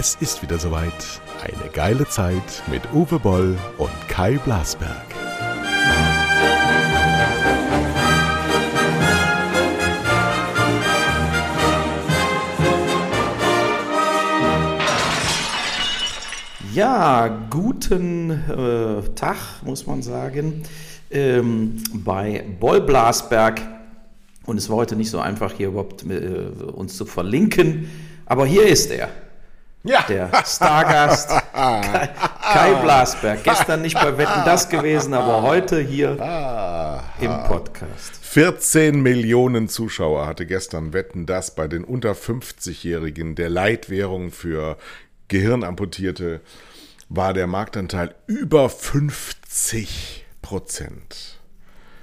Es ist wieder soweit. Eine geile Zeit mit Uwe Boll und Kai Blasberg. Ja, guten äh, Tag, muss man sagen, ähm, bei Boll Blasberg. Und es war heute nicht so einfach, hier überhaupt äh, uns zu verlinken. Aber hier ist er. Ja. Der Stargast Kai, Kai Blasberg. Gestern nicht bei Wetten das gewesen, aber heute hier im Podcast. 14 Millionen Zuschauer hatte gestern Wetten das bei den unter 50-Jährigen der Leitwährung für Gehirnamputierte war der Marktanteil über 50 Prozent.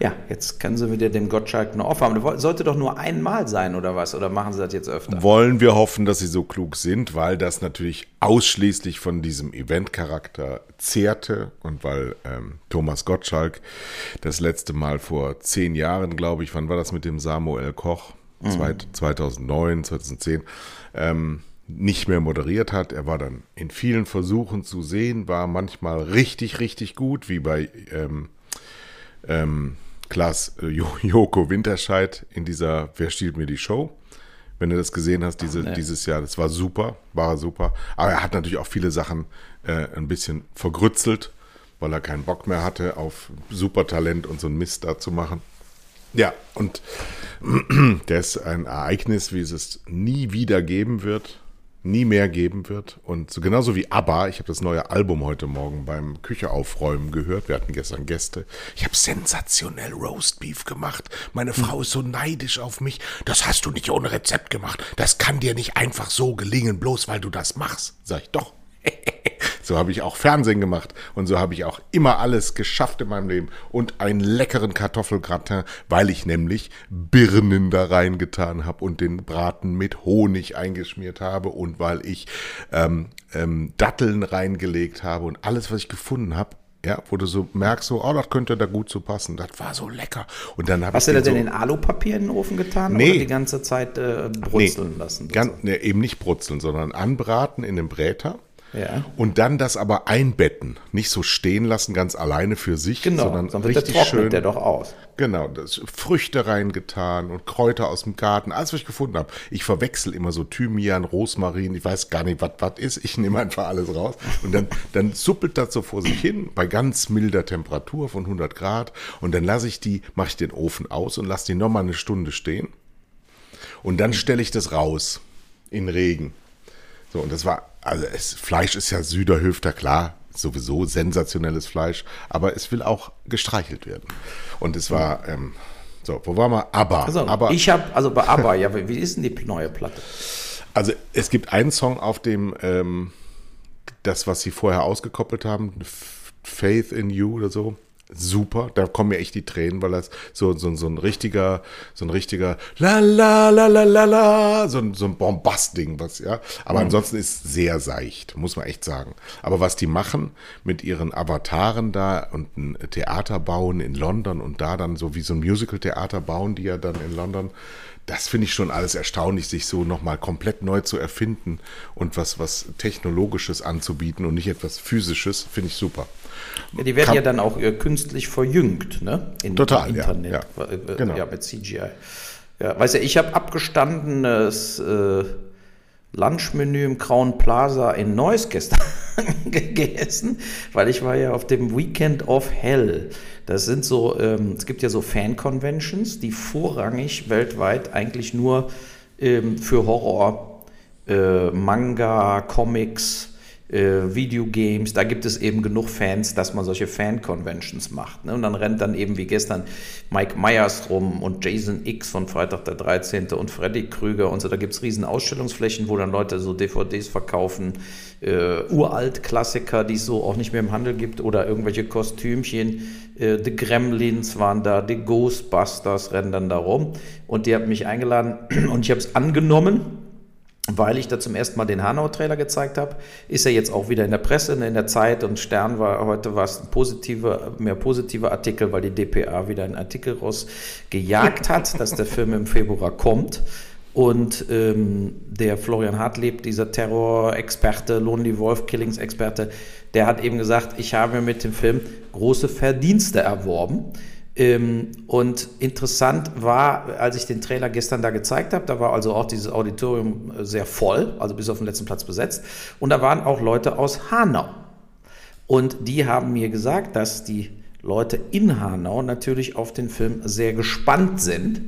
Ja, jetzt können Sie wieder dem Gottschalk eine aufhaben. Das sollte doch nur einmal sein oder was? Oder machen Sie das jetzt öfter? Wollen wir hoffen, dass sie so klug sind, weil das natürlich ausschließlich von diesem Eventcharakter zehrte und weil ähm, Thomas Gottschalk das letzte Mal vor zehn Jahren, glaube ich, wann war das mit dem Samuel Koch? Mhm. 2009, 2010. Ähm, nicht mehr moderiert hat. Er war dann in vielen Versuchen zu sehen, war manchmal richtig, richtig gut, wie bei ähm, ähm, Klaas äh, Joko Winterscheid in dieser Wer stiehlt mir die Show? Wenn du das gesehen hast, diese, nee. dieses Jahr, das war super, war super. Aber er hat natürlich auch viele Sachen äh, ein bisschen vergrützelt, weil er keinen Bock mehr hatte, auf Supertalent und so einen Mist da zu machen. Ja, und das ist ein Ereignis, wie es es nie wieder geben wird nie mehr geben wird. Und so genauso wie ABBA, ich habe das neue Album heute Morgen beim Küche aufräumen gehört. Wir hatten gestern Gäste. Ich habe sensationell Roastbeef gemacht. Meine Frau ist so neidisch auf mich. Das hast du nicht ohne Rezept gemacht. Das kann dir nicht einfach so gelingen, bloß weil du das machst. Sag ich doch. So habe ich auch Fernsehen gemacht und so habe ich auch immer alles geschafft in meinem Leben und einen leckeren Kartoffelgratin, weil ich nämlich Birnen da reingetan habe und den Braten mit Honig eingeschmiert habe und weil ich ähm, ähm, Datteln reingelegt habe und alles, was ich gefunden habe, ja, wo du so merkst, so, oh, das könnte da gut zu passen. Das war so lecker. Und dann Hast du das denn in Alupapier in den Ofen getan nee, oder die ganze Zeit äh, brutzeln nee, lassen? Ganz, nee, eben nicht brutzeln, sondern anbraten in dem Bräter. Ja. Und dann das aber einbetten, nicht so stehen lassen, ganz alleine für sich, genau, sondern sonst richtig der schön. der doch aus. Genau, das Früchte reingetan und Kräuter aus dem Garten, alles was ich gefunden habe. Ich verwechsel immer so Thymian, Rosmarin, ich weiß gar nicht, was was ist. Ich nehme einfach alles raus und dann dann suppelt das so vor sich hin bei ganz milder Temperatur von 100 Grad und dann lasse ich die, mache ich den Ofen aus und lasse die noch mal eine Stunde stehen und dann stelle ich das raus in Regen. So und das war also es, Fleisch ist ja Süderhöfter, klar, sowieso sensationelles Fleisch, aber es will auch gestreichelt werden. Und es war, ähm, so, wo waren wir? ABBA. Also, Aber, ich habe, also bei ABBA, ja, wie ist denn die neue Platte? Also es gibt einen Song auf dem, ähm, das, was sie vorher ausgekoppelt haben, Faith in You oder so super. Da kommen mir echt die Tränen, weil das so, so, so ein richtiger, so ein richtiger la la la la la la, so ein, so ein Bombast-Ding, was, ja. Aber mhm. ansonsten ist sehr seicht, muss man echt sagen. Aber was die machen mit ihren Avataren da und ein Theater bauen in London und da dann so wie so ein Musical-Theater bauen, die ja dann in London, das finde ich schon alles erstaunlich, sich so nochmal komplett neu zu erfinden und was, was Technologisches anzubieten und nicht etwas Physisches, finde ich super. Ja, die werden Kann, ja dann auch äh, künstlich verjüngt, ne? In, total, im Internet. Ja, ja. Äh, genau. ja mit CGI. Ja, weißt du, ich habe abgestandenes äh, Lunchmenü im Crown Plaza in Neuss gestern gegessen, weil ich war ja auf dem Weekend of Hell. Das sind so, ähm, es gibt ja so Fan-Conventions, die vorrangig weltweit eigentlich nur ähm, für Horror, äh, Manga, Comics, äh, Videogames, da gibt es eben genug Fans, dass man solche Fan-Conventions macht. Ne? Und dann rennt dann eben wie gestern Mike Myers rum und Jason X von Freitag der 13. und Freddy Krüger und so. Da gibt es riesen Ausstellungsflächen, wo dann Leute so DVDs verkaufen, äh, Uralt-Klassiker, die es so auch nicht mehr im Handel gibt oder irgendwelche Kostümchen. Äh, The Gremlins waren da, die Ghostbusters rennen dann da rum. Und die haben mich eingeladen und ich habe es angenommen weil ich da zum ersten Mal den Hanau-Trailer gezeigt habe, ist er jetzt auch wieder in der Presse, in der Zeit und Stern war heute war es ein positiver, mehr positiver Artikel, weil die DPA wieder einen Artikel rausgejagt hat, dass der Film im Februar kommt. Und ähm, der Florian Hartleb, dieser Terrorexperte, Lonely Wolf Killings Experte, der hat eben gesagt, ich habe mit dem Film große Verdienste erworben. Ähm, und interessant war, als ich den Trailer gestern da gezeigt habe, da war also auch dieses Auditorium äh, sehr voll, also bis auf den letzten Platz besetzt. Und da waren auch Leute aus Hanau. Und die haben mir gesagt, dass die Leute in Hanau natürlich auf den Film sehr gespannt sind.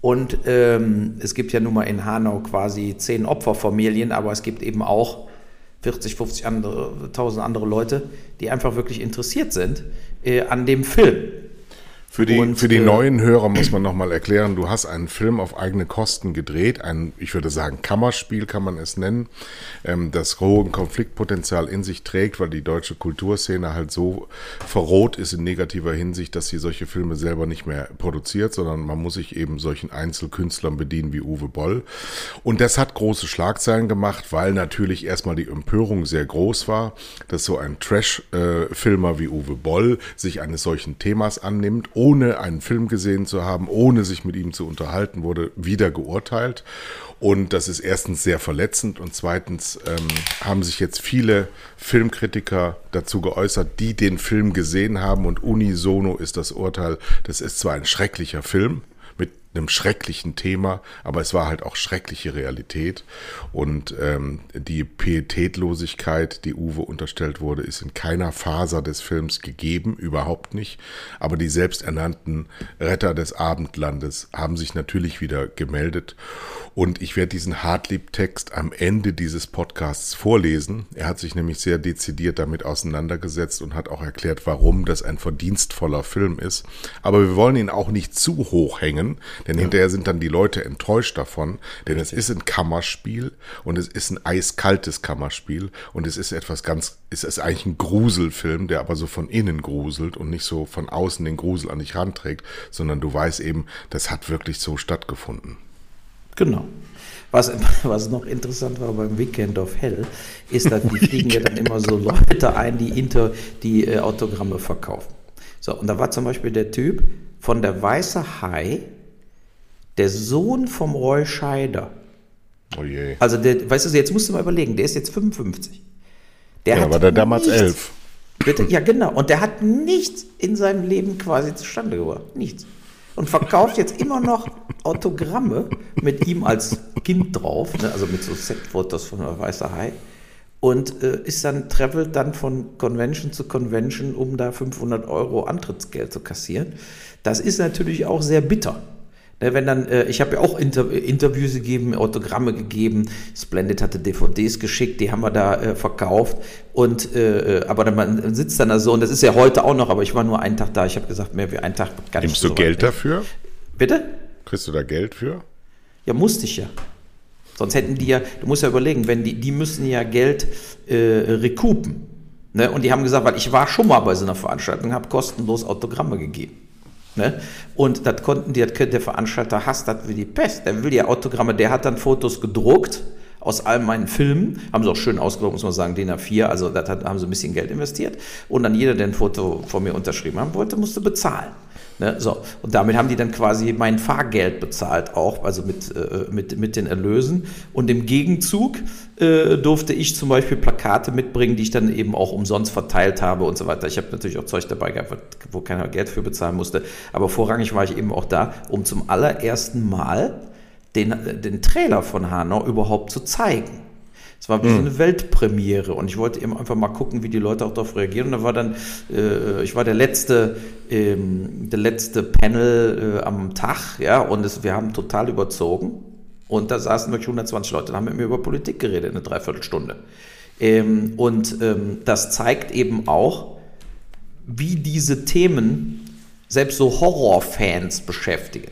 Und ähm, es gibt ja nun mal in Hanau quasi zehn Opferfamilien, aber es gibt eben auch 40, 50 andere, 1000 andere Leute, die einfach wirklich interessiert sind äh, an dem Film. Für die, und, für die äh, neuen Hörer muss man nochmal erklären, du hast einen Film auf eigene Kosten gedreht, ein, ich würde sagen, Kammerspiel kann man es nennen, ähm, das hohe Konfliktpotenzial in sich trägt, weil die deutsche Kulturszene halt so verroht ist in negativer Hinsicht, dass sie solche Filme selber nicht mehr produziert, sondern man muss sich eben solchen Einzelkünstlern bedienen wie Uwe Boll. Und das hat große Schlagzeilen gemacht, weil natürlich erstmal die Empörung sehr groß war, dass so ein Trash-Filmer äh, wie Uwe Boll sich eines solchen Themas annimmt, ohne einen Film gesehen zu haben, ohne sich mit ihm zu unterhalten, wurde wieder geurteilt. Und das ist erstens sehr verletzend und zweitens ähm, haben sich jetzt viele Filmkritiker dazu geäußert, die den Film gesehen haben und unisono ist das Urteil, das ist zwar ein schrecklicher Film, einem schrecklichen Thema, aber es war halt auch schreckliche Realität. Und ähm, die Pietätlosigkeit, die Uwe unterstellt wurde, ist in keiner Faser des Films gegeben, überhaupt nicht. Aber die selbsternannten Retter des Abendlandes haben sich natürlich wieder gemeldet. Und ich werde diesen Hartlieb-Text am Ende dieses Podcasts vorlesen. Er hat sich nämlich sehr dezidiert damit auseinandergesetzt und hat auch erklärt, warum das ein verdienstvoller Film ist. Aber wir wollen ihn auch nicht zu hoch hängen, denn ja. hinterher sind dann die Leute enttäuscht davon, denn es ist ein Kammerspiel und es ist ein eiskaltes Kammerspiel und es ist etwas ganz, es ist eigentlich ein Gruselfilm, der aber so von innen gruselt und nicht so von außen den Grusel an dich ranträgt, sondern du weißt eben, das hat wirklich so stattgefunden. Genau. Was, was noch interessant war beim Weekend of Hell, ist, dass die fliegen ja dann immer so Leute ein, die, Inter, die äh, Autogramme verkaufen. So, und da war zum Beispiel der Typ von der Weiße Hai, der Sohn vom Roy Scheider. Oh je. Also, der, weißt du, jetzt musst du mal überlegen, der ist jetzt 55. Der ja, war der damals nichts, elf. Bitte, ja, genau. Und der hat nichts in seinem Leben quasi zustande gebracht. Nichts und verkauft jetzt immer noch Autogramme mit ihm als Kind drauf, ne? also mit so Setfotos von der Weißer Hai. Und äh, ist dann, travelt dann von Convention zu Convention, um da 500 Euro Antrittsgeld zu kassieren. Das ist natürlich auch sehr bitter. Ne, wenn dann, äh, ich habe ja auch Inter Interviews gegeben, Autogramme gegeben, Splendid hatte DVDs geschickt, die haben wir da äh, verkauft. Und äh, äh aber dann, man sitzt dann da so, und das ist ja heute auch noch, aber ich war nur einen Tag da, ich habe gesagt, mehr wie einen Tag gar nicht. Nimmst du so Geld dafür? Bitte? Kriegst du da Geld für? Ja, musste ich ja. Sonst hätten die ja, du musst ja überlegen, wenn die, die müssen ja Geld äh, recoupen. Ne? Und die haben gesagt, weil ich war schon mal bei so einer Veranstaltung, habe kostenlos Autogramme gegeben. Ne? Und das konnten die, das der Veranstalter hasst das wie die Pest. Der will ja Autogramme, der hat dann Fotos gedruckt aus all meinen Filmen, haben sie auch schön ausgedruckt, muss man sagen, DIN A4, also da haben sie ein bisschen Geld investiert. Und dann jeder, der ein Foto von mir unterschrieben haben wollte, musste bezahlen. Ne, so. Und damit haben die dann quasi mein Fahrgeld bezahlt auch, also mit, äh, mit, mit den Erlösen. Und im Gegenzug äh, durfte ich zum Beispiel Plakate mitbringen, die ich dann eben auch umsonst verteilt habe und so weiter. Ich habe natürlich auch Zeug dabei gehabt, wo keiner Geld für bezahlen musste. Aber vorrangig war ich eben auch da, um zum allerersten Mal den, den Trailer von Hanau überhaupt zu zeigen. Es war wie so hm. eine Weltpremiere und ich wollte eben einfach mal gucken, wie die Leute auch darauf reagieren. Und da war dann, äh, ich war der letzte, ähm, der letzte Panel äh, am Tag, ja, und es, wir haben total überzogen. Und da saßen wirklich 120 Leute und haben mit mir über Politik geredet, eine Dreiviertelstunde. Ähm, und ähm, das zeigt eben auch, wie diese Themen selbst so Horrorfans beschäftigen.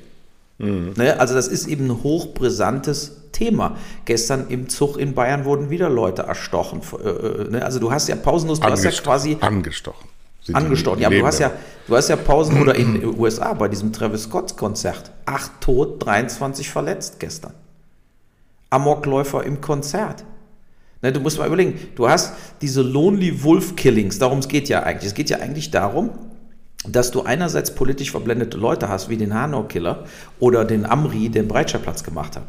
Mhm. Ne? Also das ist eben ein hochbrisantes Thema. Gestern im Zug in Bayern wurden wieder Leute erstochen. Äh, äh, ne? Also du hast ja pausenlos, du hast ja quasi angestochen. Sie angestochen. Ja, aber du hast ja, du hast ja Pausen oder in den USA bei diesem Travis Scott Konzert. Acht tot, 23 verletzt gestern. Amokläufer im Konzert. Ne, du musst mal überlegen, du hast diese Lonely Wolf Killings, darum es geht ja eigentlich. Es geht ja eigentlich darum, dass du einerseits politisch verblendete Leute hast, wie den Hanau-Killer oder den Amri, den Breitscheidplatz gemacht hat.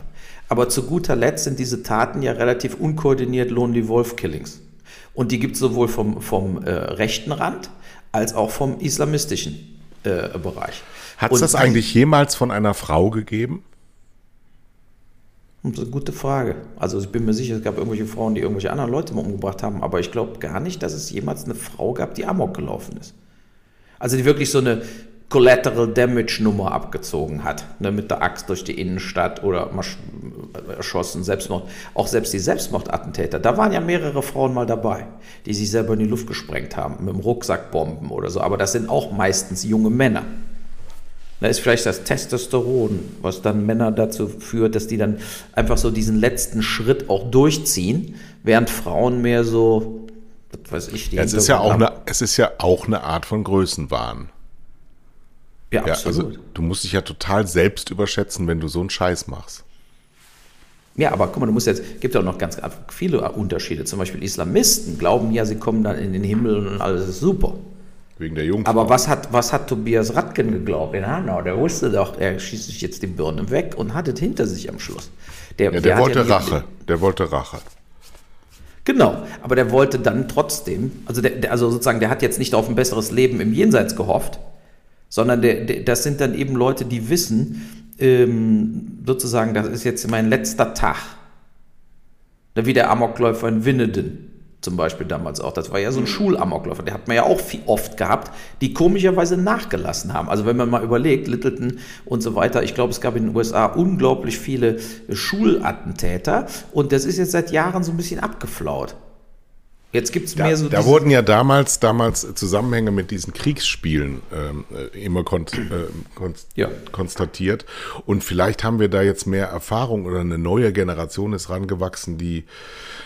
Aber zu guter Letzt sind diese Taten ja relativ unkoordiniert Lonely Wolf-Killings. Und die gibt es sowohl vom, vom äh, rechten Rand als auch vom islamistischen äh, Bereich. Hat es das eigentlich jemals von einer Frau gegeben? Das ist eine gute Frage. Also ich bin mir sicher, es gab irgendwelche Frauen, die irgendwelche anderen Leute mal umgebracht haben, aber ich glaube gar nicht, dass es jemals eine Frau gab, die Amok gelaufen ist. Also die wirklich so eine Collateral Damage Nummer abgezogen hat, ne, mit der Axt durch die Innenstadt oder erschossen, Selbstmord. Auch selbst die Selbstmordattentäter, da waren ja mehrere Frauen mal dabei, die sich selber in die Luft gesprengt haben, mit dem Rucksackbomben oder so, aber das sind auch meistens junge Männer. Da ist vielleicht das Testosteron, was dann Männer dazu führt, dass die dann einfach so diesen letzten Schritt auch durchziehen, während Frauen mehr so, was weiß ich, die ja, es ist ja auch eine, Es ist ja auch eine Art von Größenwahn. Ja, ja, absolut. Also, du musst dich ja total selbst überschätzen, wenn du so einen Scheiß machst. Ja, aber guck mal, du musst jetzt, gibt ja auch noch ganz viele Unterschiede. Zum Beispiel Islamisten glauben ja, sie kommen dann in den Himmel und alles ist super. Wegen der Jungfrau. Aber was hat, was hat Tobias Radken geglaubt in Hanau? Der wusste doch, er schießt sich jetzt die Birne weg und hat es hinter sich am Schluss. Der, ja, der wollte ja Rache. Der wollte Rache. Genau, aber der wollte dann trotzdem, also, der, der, also sozusagen, der hat jetzt nicht auf ein besseres Leben im Jenseits gehofft, sondern der, der, das sind dann eben Leute, die wissen, ähm, sozusagen, das ist jetzt mein letzter Tag. Wie der Amokläufer in Winneden zum Beispiel damals auch. Das war ja so ein mhm. Schulamokläufer, der hat man ja auch viel, oft gehabt, die komischerweise nachgelassen haben. Also wenn man mal überlegt, Littleton und so weiter, ich glaube, es gab in den USA unglaublich viele Schulattentäter und das ist jetzt seit Jahren so ein bisschen abgeflaut. Jetzt gibt es mehr so. Da wurden ja damals, damals Zusammenhänge mit diesen Kriegsspielen ähm, äh, immer kon äh, kon ja. konstatiert. Und vielleicht haben wir da jetzt mehr Erfahrung oder eine neue Generation ist rangewachsen, die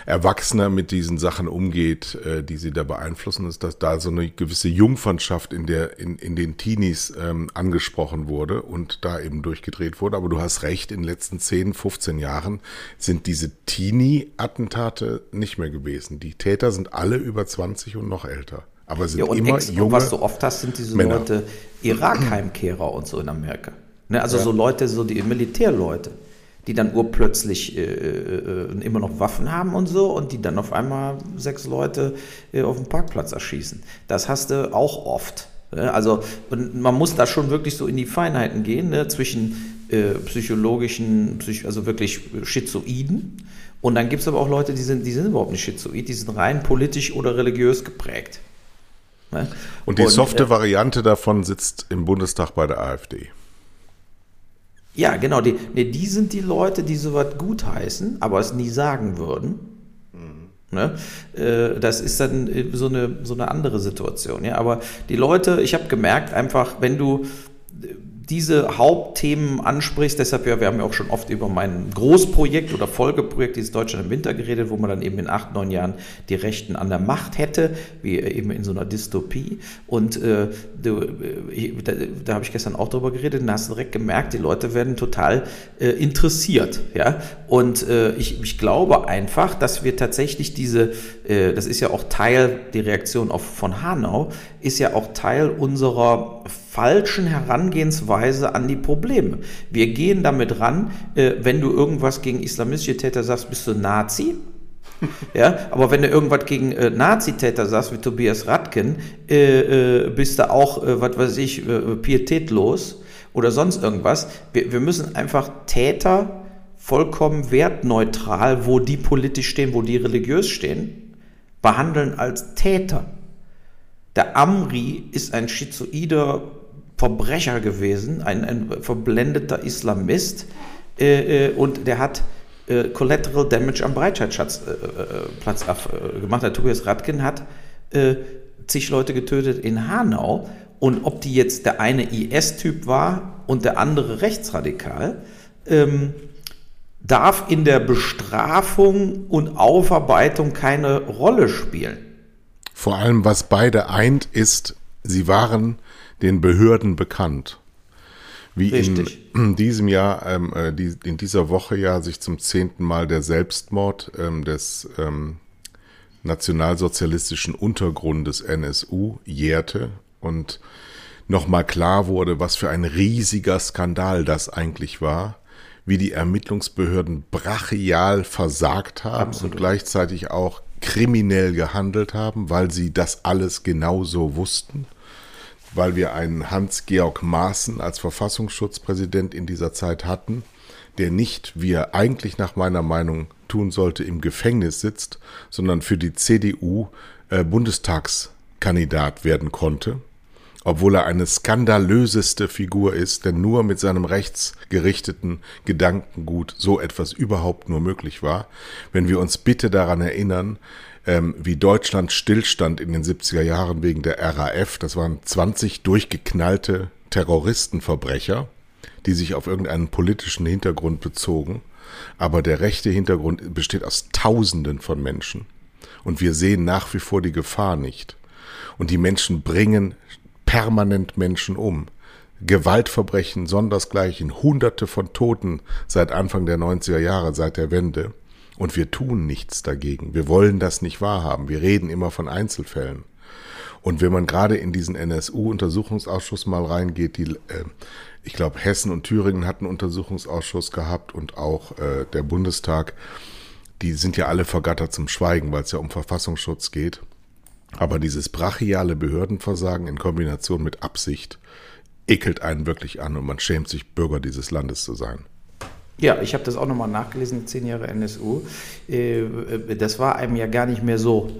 erwachsener mit diesen Sachen umgeht, äh, die sie da beeinflussen, ist, dass da so eine gewisse Jungfernschaft in der, in, in den Teenies ähm, angesprochen wurde und da eben durchgedreht wurde. Aber du hast recht, in den letzten 10, 15 Jahren sind diese Teenie-Attentate nicht mehr gewesen. Die Täter sind alle über 20 und noch älter. Aber sind ja, und immer Ex junge was du oft hast, sind diese Männer. Leute Irak-Heimkehrer und so in Amerika. Ne, also ja. so Leute, so die Militärleute, die dann urplötzlich äh, äh, immer noch Waffen haben und so und die dann auf einmal sechs Leute äh, auf dem Parkplatz erschießen. Das hast du auch oft. Ne? Also man muss da schon wirklich so in die Feinheiten gehen ne, zwischen äh, psychologischen, psych also wirklich Schizoiden und dann gibt es aber auch Leute, die sind, die sind überhaupt nicht schizoid, die sind rein politisch oder religiös geprägt. Ne? Und die Und, softe äh, Variante davon sitzt im Bundestag bei der AfD. Ja, genau. Die, nee, die sind die Leute, die sowas gutheißen, aber es nie sagen würden. Mhm. Ne? Äh, das ist dann äh, so eine, so eine andere Situation. Ja? Aber die Leute, ich habe gemerkt, einfach, wenn du diese Hauptthemen ansprichst. Deshalb, ja, wir haben ja auch schon oft über mein Großprojekt oder Folgeprojekt, dieses Deutschland im Winter geredet, wo man dann eben in acht, neun Jahren die Rechten an der Macht hätte, wie eben in so einer Dystopie. Und äh, du, äh, da, da habe ich gestern auch drüber geredet und da hast du direkt gemerkt, die Leute werden total äh, interessiert. Ja? Und äh, ich, ich glaube einfach, dass wir tatsächlich diese, äh, das ist ja auch Teil, die Reaktion auf, von Hanau, ist ja auch Teil unserer falschen Herangehensweise an die Probleme. Wir gehen damit ran, äh, wenn du irgendwas gegen islamistische Täter sagst, bist du Nazi. ja, aber wenn du irgendwas gegen äh, Nazitäter sagst, wie Tobias Radken, äh, äh, bist du auch, äh, was weiß ich, äh, pietätlos oder sonst irgendwas. Wir, wir müssen einfach Täter vollkommen wertneutral, wo die politisch stehen, wo die religiös stehen, behandeln als Täter. Der Amri ist ein schizoider Verbrecher gewesen, ein, ein verblendeter Islamist äh, äh, und der hat äh, Collateral Damage am Breitscheidplatz äh, äh, gemacht. Der Tobias Radkin hat zig Leute getötet in Hanau und ob die jetzt der eine IS-Typ war und der andere rechtsradikal, ähm, darf in der Bestrafung und Aufarbeitung keine Rolle spielen. Vor allem, was beide eint, ist, sie waren den Behörden bekannt. Wie Richtig. in diesem Jahr, ähm, äh, die, in dieser Woche ja sich zum zehnten Mal der Selbstmord ähm, des ähm, nationalsozialistischen Untergrundes NSU jährte und nochmal klar wurde, was für ein riesiger Skandal das eigentlich war, wie die Ermittlungsbehörden brachial versagt haben Absolut. und gleichzeitig auch kriminell gehandelt haben, weil sie das alles genauso wussten, weil wir einen Hans-Georg Maaßen als Verfassungsschutzpräsident in dieser Zeit hatten, der nicht, wie er eigentlich nach meiner Meinung tun sollte, im Gefängnis sitzt, sondern für die CDU äh, Bundestagskandidat werden konnte, obwohl er eine skandalöseste Figur ist, denn nur mit seinem rechtsgerichteten Gedankengut so etwas überhaupt nur möglich war. Wenn wir uns bitte daran erinnern, ähm, wie Deutschland stillstand in den 70er Jahren wegen der RAF, das waren 20 durchgeknallte Terroristenverbrecher, die sich auf irgendeinen politischen Hintergrund bezogen. Aber der rechte Hintergrund besteht aus Tausenden von Menschen. Und wir sehen nach wie vor die Gefahr nicht. Und die Menschen bringen permanent Menschen um. Gewaltverbrechen, sondersgleichen, hunderte von Toten seit Anfang der 90er Jahre, seit der Wende. Und wir tun nichts dagegen. Wir wollen das nicht wahrhaben. Wir reden immer von Einzelfällen. Und wenn man gerade in diesen NSU-Untersuchungsausschuss mal reingeht, die, äh, ich glaube, Hessen und Thüringen hatten Untersuchungsausschuss gehabt und auch äh, der Bundestag, die sind ja alle vergattert zum Schweigen, weil es ja um Verfassungsschutz geht. Aber dieses brachiale Behördenversagen in Kombination mit Absicht ekelt einen wirklich an und man schämt sich, Bürger dieses Landes zu sein. Ja, ich habe das auch nochmal nachgelesen, zehn Jahre NSU. Äh, Das war einem ja gar nicht mehr so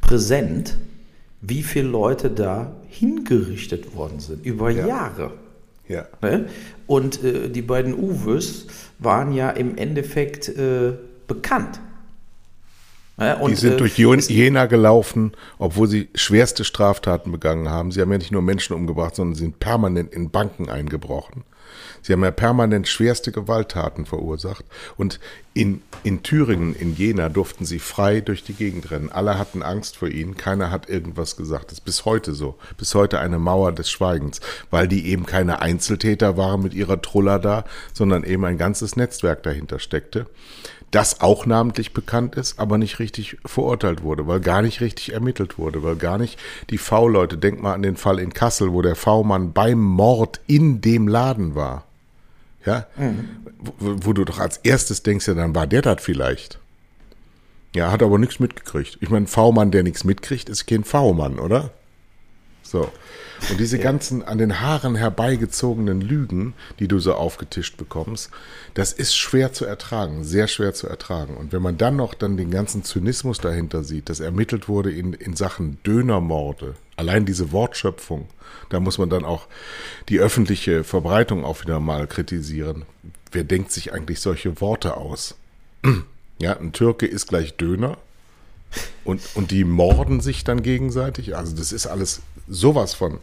präsent, wie viele Leute da hingerichtet worden sind, über Ja. Jahre. Ja. Ne? Und äh, die beiden Uwes waren ja im Endeffekt äh, bekannt. Und, Die sind äh, durch Jena gelaufen, obwohl sie schwerste Straftaten begangen haben. Sie haben ja nicht nur Menschen umgebracht, sondern sind permanent in Banken eingebrochen. Sie haben ja permanent schwerste Gewalttaten verursacht. Und in, in Thüringen, in Jena, durften sie frei durch die Gegend rennen. Alle hatten Angst vor ihnen. Keiner hat irgendwas gesagt. Das ist bis heute so. Bis heute eine Mauer des Schweigens. Weil die eben keine Einzeltäter waren mit ihrer Truller da, sondern eben ein ganzes Netzwerk dahinter steckte das auch namentlich bekannt ist, aber nicht richtig verurteilt wurde, weil gar nicht richtig ermittelt wurde, weil gar nicht die V-Leute, denk mal an den Fall in Kassel, wo der V-Mann beim Mord in dem Laden war. Ja, wo, wo du doch als erstes denkst, ja, dann war der das vielleicht. Ja, hat aber nichts mitgekriegt. Ich meine, V-Mann, der nichts mitkriegt, ist kein V-Mann, oder? So. Und diese ganzen an den Haaren herbeigezogenen Lügen, die du so aufgetischt bekommst, das ist schwer zu ertragen, sehr schwer zu ertragen. Und wenn man dann noch dann den ganzen Zynismus dahinter sieht, dass ermittelt wurde in, in Sachen Dönermorde, allein diese Wortschöpfung, da muss man dann auch die öffentliche Verbreitung auch wieder mal kritisieren. Wer denkt sich eigentlich solche Worte aus? Ja, ein Türke ist gleich Döner. Und, und die morden sich dann gegenseitig. Also das ist alles sowas von,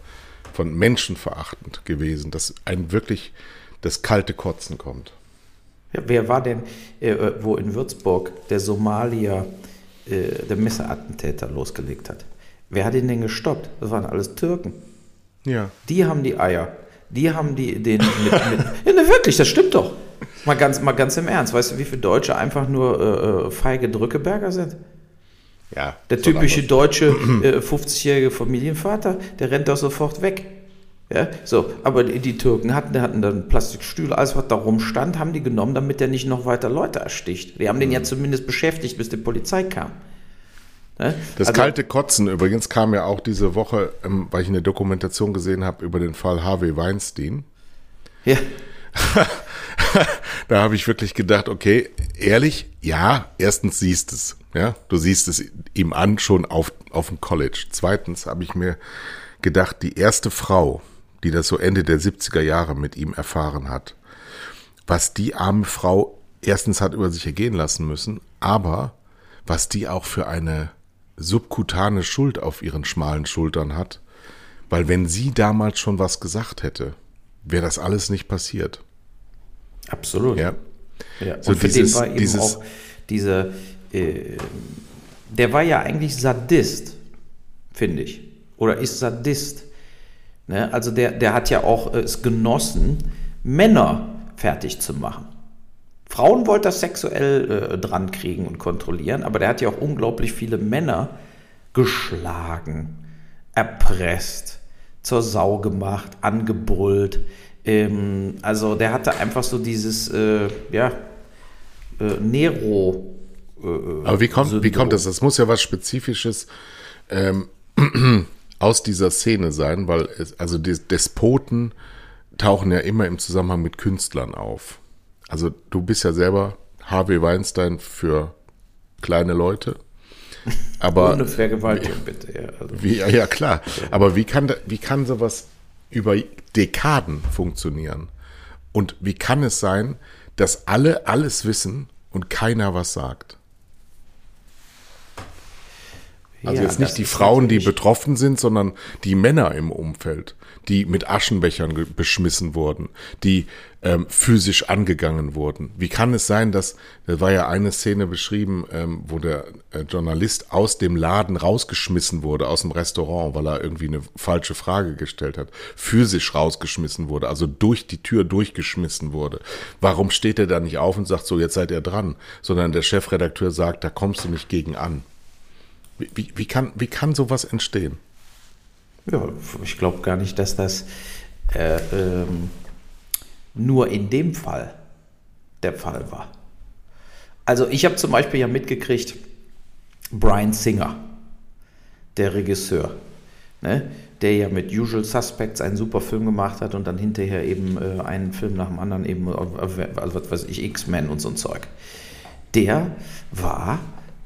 von menschenverachtend gewesen, dass ein wirklich das kalte Kotzen kommt. Ja, wer war denn, äh, wo in Würzburg der Somalier äh, der Messerattentäter losgelegt hat? Wer hat ihn denn gestoppt? Das waren alles Türken. Ja. Die haben die Eier. Die haben die den mit, mit Ja, ne, wirklich, das stimmt doch. Mal ganz, mal ganz im Ernst. Weißt du, wie viele Deutsche einfach nur äh, feige Drückeberger sind? Ja. Der typische deutsche äh, 50-jährige Familienvater, der rennt doch sofort weg. Ja, so, aber die, die Türken hatten, hatten dann Plastikstühle, alles was da rumstand, haben die genommen, damit der nicht noch weiter Leute ersticht. Die haben den ja zumindest beschäftigt, bis die Polizei kam. Ne? Das Also- kalte Kotzen übrigens kam ja auch diese Woche, ähm, weil ich eine Dokumentation gesehen habe über den Fall Harvey Weinstein. Ja, da habe ich wirklich gedacht, okay, ehrlich, ja, erstens siehst es, ja, du siehst es ihm an schon auf, auf dem College. Zweitens habe ich mir gedacht, die erste Frau, die das so Ende der 70er Jahre mit ihm erfahren hat, was die arme Frau erstens hat über sich ergehen lassen müssen, aber was die auch für eine subkutane Schuld auf ihren schmalen Schultern hat, weil wenn sie damals schon was gesagt hätte, wäre das alles nicht passiert. absolut. Ja. Ja, So und für dieses- den war eben dieses- auch diese, äh, der war ja eigentlich Sadist, finde ich. Oder ist Sadist. Ne? Also der, der hat ja auch äh, es genossen, Männer fertig zu machen. Frauen wollte er sexuell äh, dran kriegen und kontrollieren, aber der hat ja auch unglaublich viele Männer geschlagen, erpresst, zur Sau gemacht, angebrüllt. Ähm, also der hatte einfach so dieses, äh, ja, äh, Nero. Äh, Aber wie kommt, wie kommt das? Das muss ja was Spezifisches ähm, aus dieser Szene sein, weil es, also Despoten tauchen ja immer im Zusammenhang mit Künstlern auf. Also du bist ja selber Harvey Weinstein für kleine Leute. Aber Ohne Vergewaltigung, bitte. Ja, also. wie, ja, klar. Aber wie kann, wie kann sowas über Dekaden funktionieren? Und wie kann es sein, dass alle alles wissen und keiner was sagt? Also ja, jetzt nicht die Frauen, die betroffen sind, sondern die Männer im Umfeld, die mit Aschenbechern beschmissen wurden, die ähm, physisch angegangen wurden. Wie kann es sein, dass, da war ja eine Szene beschrieben, ähm, wo der äh, Journalist aus dem Laden rausgeschmissen wurde, aus dem Restaurant, weil er irgendwie eine falsche Frage gestellt hat, physisch rausgeschmissen wurde, also durch die Tür durchgeschmissen wurde. Warum steht er da nicht auf und sagt so, jetzt seid ihr dran, sondern der Chefredakteur sagt, da kommst du nicht gegen an. Wie, wie, kann, wie kann sowas entstehen? Ja, ich glaube gar nicht, dass das äh, ähm, nur in dem Fall der Fall war. Also ich habe zum Beispiel ja mitgekriegt, Brian Singer, der Regisseur, ne, der ja mit Usual Suspects einen super Film gemacht hat und dann hinterher eben äh, einen Film nach dem anderen eben, äh, also was weiß ich, X-Men und so ein Zeug. Der war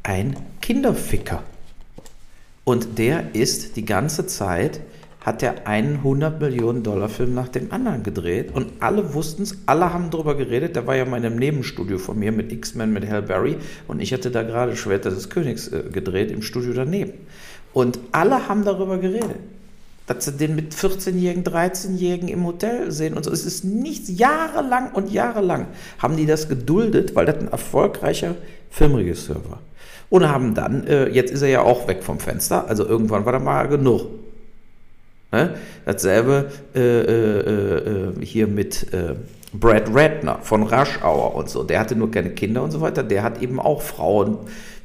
ein Kinderficker. Und der ist die ganze Zeit, hat er einen 100 Millionen Dollar Film nach dem anderen gedreht und alle wussten es, alle haben darüber geredet. Der war ja mal in einem Nebenstudio von mir mit X-Men, mit Hal Berry und ich hatte da gerade Schwerter des Königs äh, gedreht im Studio daneben. Und alle haben darüber geredet. Dass sie den mit 14-Jährigen, 13-Jährigen im Hotel sehen und so. Es ist nichts, jahrelang und jahrelang haben die das geduldet, weil das ein erfolgreicher Filmregisseur war und haben dann, äh, jetzt ist er ja auch weg vom Fenster, also irgendwann war da mal genug. Ne? Dasselbe äh, äh, äh hier mit äh, Brad Ratner von Rush Hour und so. Der hatte nur keine Kinder und so weiter. Der hat eben auch Frauen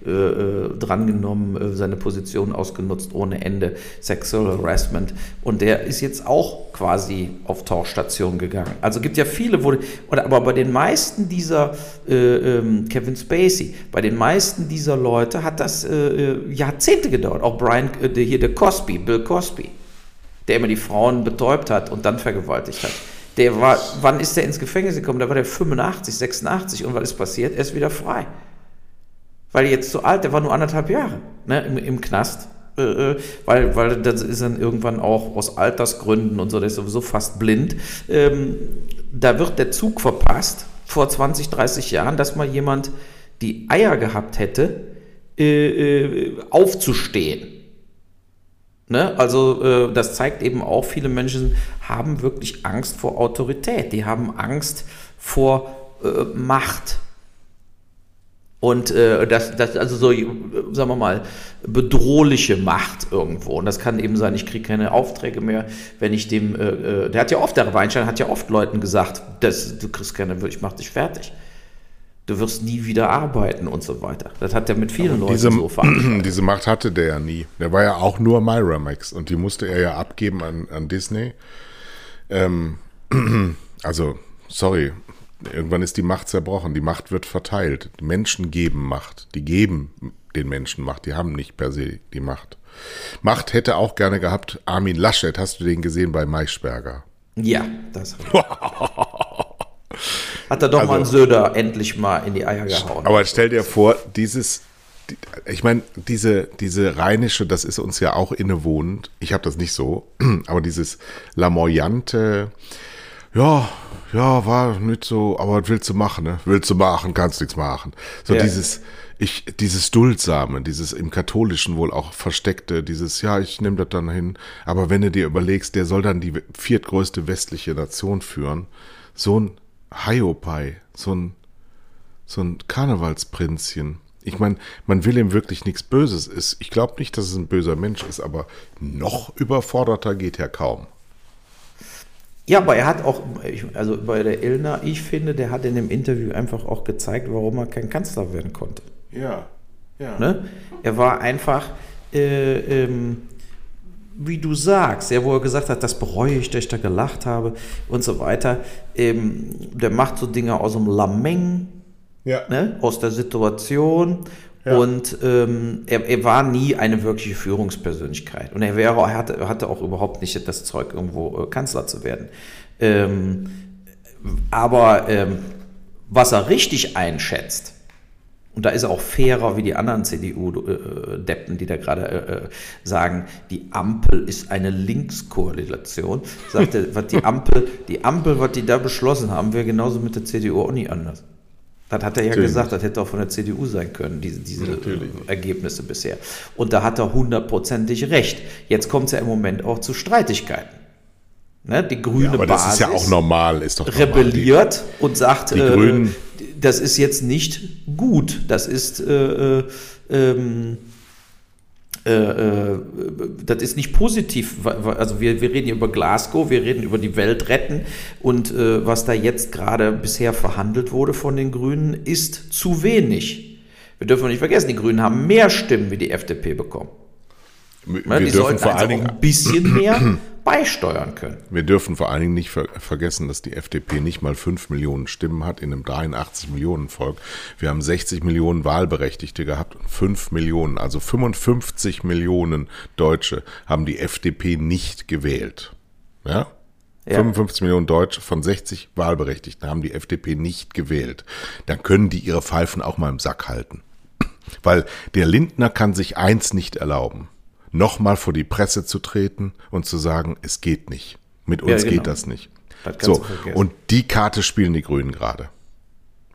äh, äh, drangenommen, äh, seine Position ausgenutzt ohne Ende, Sexual Harassment. Und der ist jetzt auch quasi auf Tauchstation gegangen. Also gibt ja viele, wo, oder, aber bei den meisten dieser, äh, ähm, Kevin Spacey, bei den meisten dieser Leute hat das äh, Jahrzehnte gedauert. Auch Brian, hier der Cosby, Bill Cosby, der immer die Frauen betäubt hat und dann vergewaltigt hat. Der war, wann ist der ins Gefängnis gekommen? Da war der 85, 86 und was ist passiert? Er ist wieder frei weil jetzt zu alt, der war nur anderthalb Jahre ne, im, im Knast. Äh, äh, weil, weil das ist dann irgendwann auch aus Altersgründen und so, der ist sowieso fast blind. Ähm, da wird der Zug verpasst vor 20, 30 Jahren, dass mal jemand die Eier gehabt hätte, äh, äh, aufzustehen. Ne? Also äh, das zeigt eben auch, viele Menschen haben wirklich Angst vor Autorität, die haben Angst vor äh, Macht. Und äh, das, das, also so, sagen wir mal, bedrohliche Macht irgendwo. Und das kann eben sein, ich kriege keine Aufträge mehr, wenn ich dem, äh, äh, der hat ja oft, der Weinstein hat ja oft Leuten gesagt, das, du kriegst keine, ich mach dich fertig. Du wirst nie wieder arbeiten und so weiter. Das hat er mit vielen Aber Leuten diese, so verankert. Diese Macht hatte der ja nie. Der war ja auch nur Miramax und die musste er ja abgeben an, an Disney. Ähm, also, sorry, Irgendwann ist die Macht zerbrochen, die Macht wird verteilt. Die Menschen geben Macht, die geben den Menschen Macht, die haben nicht per se die Macht. Macht hätte auch gerne gehabt Armin Laschet, hast du den gesehen bei Maischberger? Ja, das hat er doch also, mal einen Söder endlich mal in die Eier gehauen. Aber stell dir vor, dieses, ich meine, diese, diese rheinische, das ist uns ja auch innewohnend. Ich habe das nicht so, aber dieses lamoyante, ja, ja, war nicht so, aber willst du machen, ne? Willst du machen, kannst nichts machen. So ja. dieses, ich, dieses Duldsame, dieses im Katholischen wohl auch versteckte, dieses, ja, ich nehme das dann hin. Aber wenn du dir überlegst, der soll dann die viertgrößte westliche Nation führen, so ein Hiopai, so ein, so ein Karnevalsprinzchen. Ich meine, man will ihm wirklich nichts Böses. Ist. Ich glaube nicht, dass es ein böser Mensch ist, aber noch überforderter geht er kaum. Ja, aber er hat auch, also bei der Ilna, ich finde, der hat in dem Interview einfach auch gezeigt, warum er kein Kanzler werden konnte. Ja, ja. Ne? Er war einfach, äh, ähm, wie du sagst, ja, wo er gesagt hat, das bereue ich, dass ich da gelacht habe und so weiter. Ähm, der macht so Dinge aus dem Lameng, ja. ne, aus der Situation. Ja. Und ähm, er, er, war nie eine wirkliche Führungspersönlichkeit. Und er wäre, er hatte, hatte auch überhaupt nicht das Zeug, irgendwo äh, Kanzler zu werden. Ähm, aber ähm, was er richtig einschätzt, und da ist er auch fairer wie die anderen CDU-Deppen, die da gerade äh, äh, sagen, die Ampel ist eine Linkskoalition. Sagt er, was die Ampel, die Ampel, was die da beschlossen haben, wäre genauso mit der CDU auch nie anders. Das hat er ja Natürlich. gesagt, das hätte auch von der CDU sein können, diese, diese Ergebnisse bisher. Und da hat er hundertprozentig recht. Jetzt kommt es ja im Moment auch zu Streitigkeiten. Ne, die grüne ja, aber Basis das ist ja auch normal, ist doch normal. rebelliert und sagt, äh, das ist jetzt nicht gut. Das ist, äh, äh, ähm, äh, äh, das ist nicht positiv. Also wir, wir reden hier über Glasgow, wir reden über die Welt retten und äh, was da jetzt gerade bisher verhandelt wurde von den Grünen, ist zu wenig. Wir dürfen nicht vergessen, die Grünen haben mehr Stimmen wie die FDP bekommen. Wir die dürfen sollten vor allen also Dingen ein bisschen mehr beisteuern können. Wir dürfen vor allen Dingen nicht ver vergessen, dass die FDP nicht mal 5 Millionen Stimmen hat in einem 83 Millionen Volk. Wir haben 60 Millionen Wahlberechtigte gehabt und 5 Millionen, also 55 Millionen Deutsche haben die FDP nicht gewählt. Ja? Ja. 55 Millionen Deutsche von 60 Wahlberechtigten haben die FDP nicht gewählt. Dann können die ihre Pfeifen auch mal im Sack halten. Weil der Lindner kann sich eins nicht erlauben nochmal vor die Presse zu treten und zu sagen, es geht nicht. Mit uns ja, genau. geht das nicht. Das so, und die Karte spielen die Grünen gerade.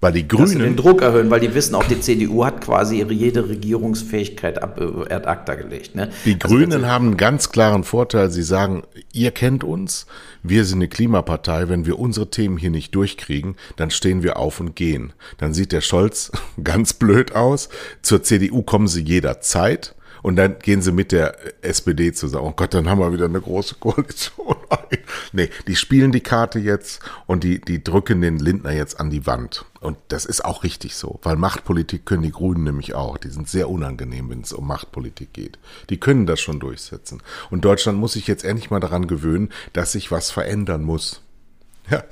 Weil die Grünen. Dass sie den Druck erhöhen, weil die wissen, auch die CDU hat quasi ihre jede Regierungsfähigkeit ab äh, ad acta gelegt. Ne? Die also Grünen haben einen ganz klaren Vorteil. Sie sagen, ihr kennt uns, wir sind eine Klimapartei. Wenn wir unsere Themen hier nicht durchkriegen, dann stehen wir auf und gehen. Dann sieht der Scholz ganz blöd aus. Zur CDU kommen sie jederzeit. Und dann gehen sie mit der SPD zusammen. Oh Gott, dann haben wir wieder eine große Koalition. nee, die spielen die Karte jetzt und die, die drücken den Lindner jetzt an die Wand. Und das ist auch richtig so, weil Machtpolitik können die Grünen nämlich auch. Die sind sehr unangenehm, wenn es um Machtpolitik geht. Die können das schon durchsetzen. Und Deutschland muss sich jetzt endlich mal daran gewöhnen, dass sich was verändern muss. Ja,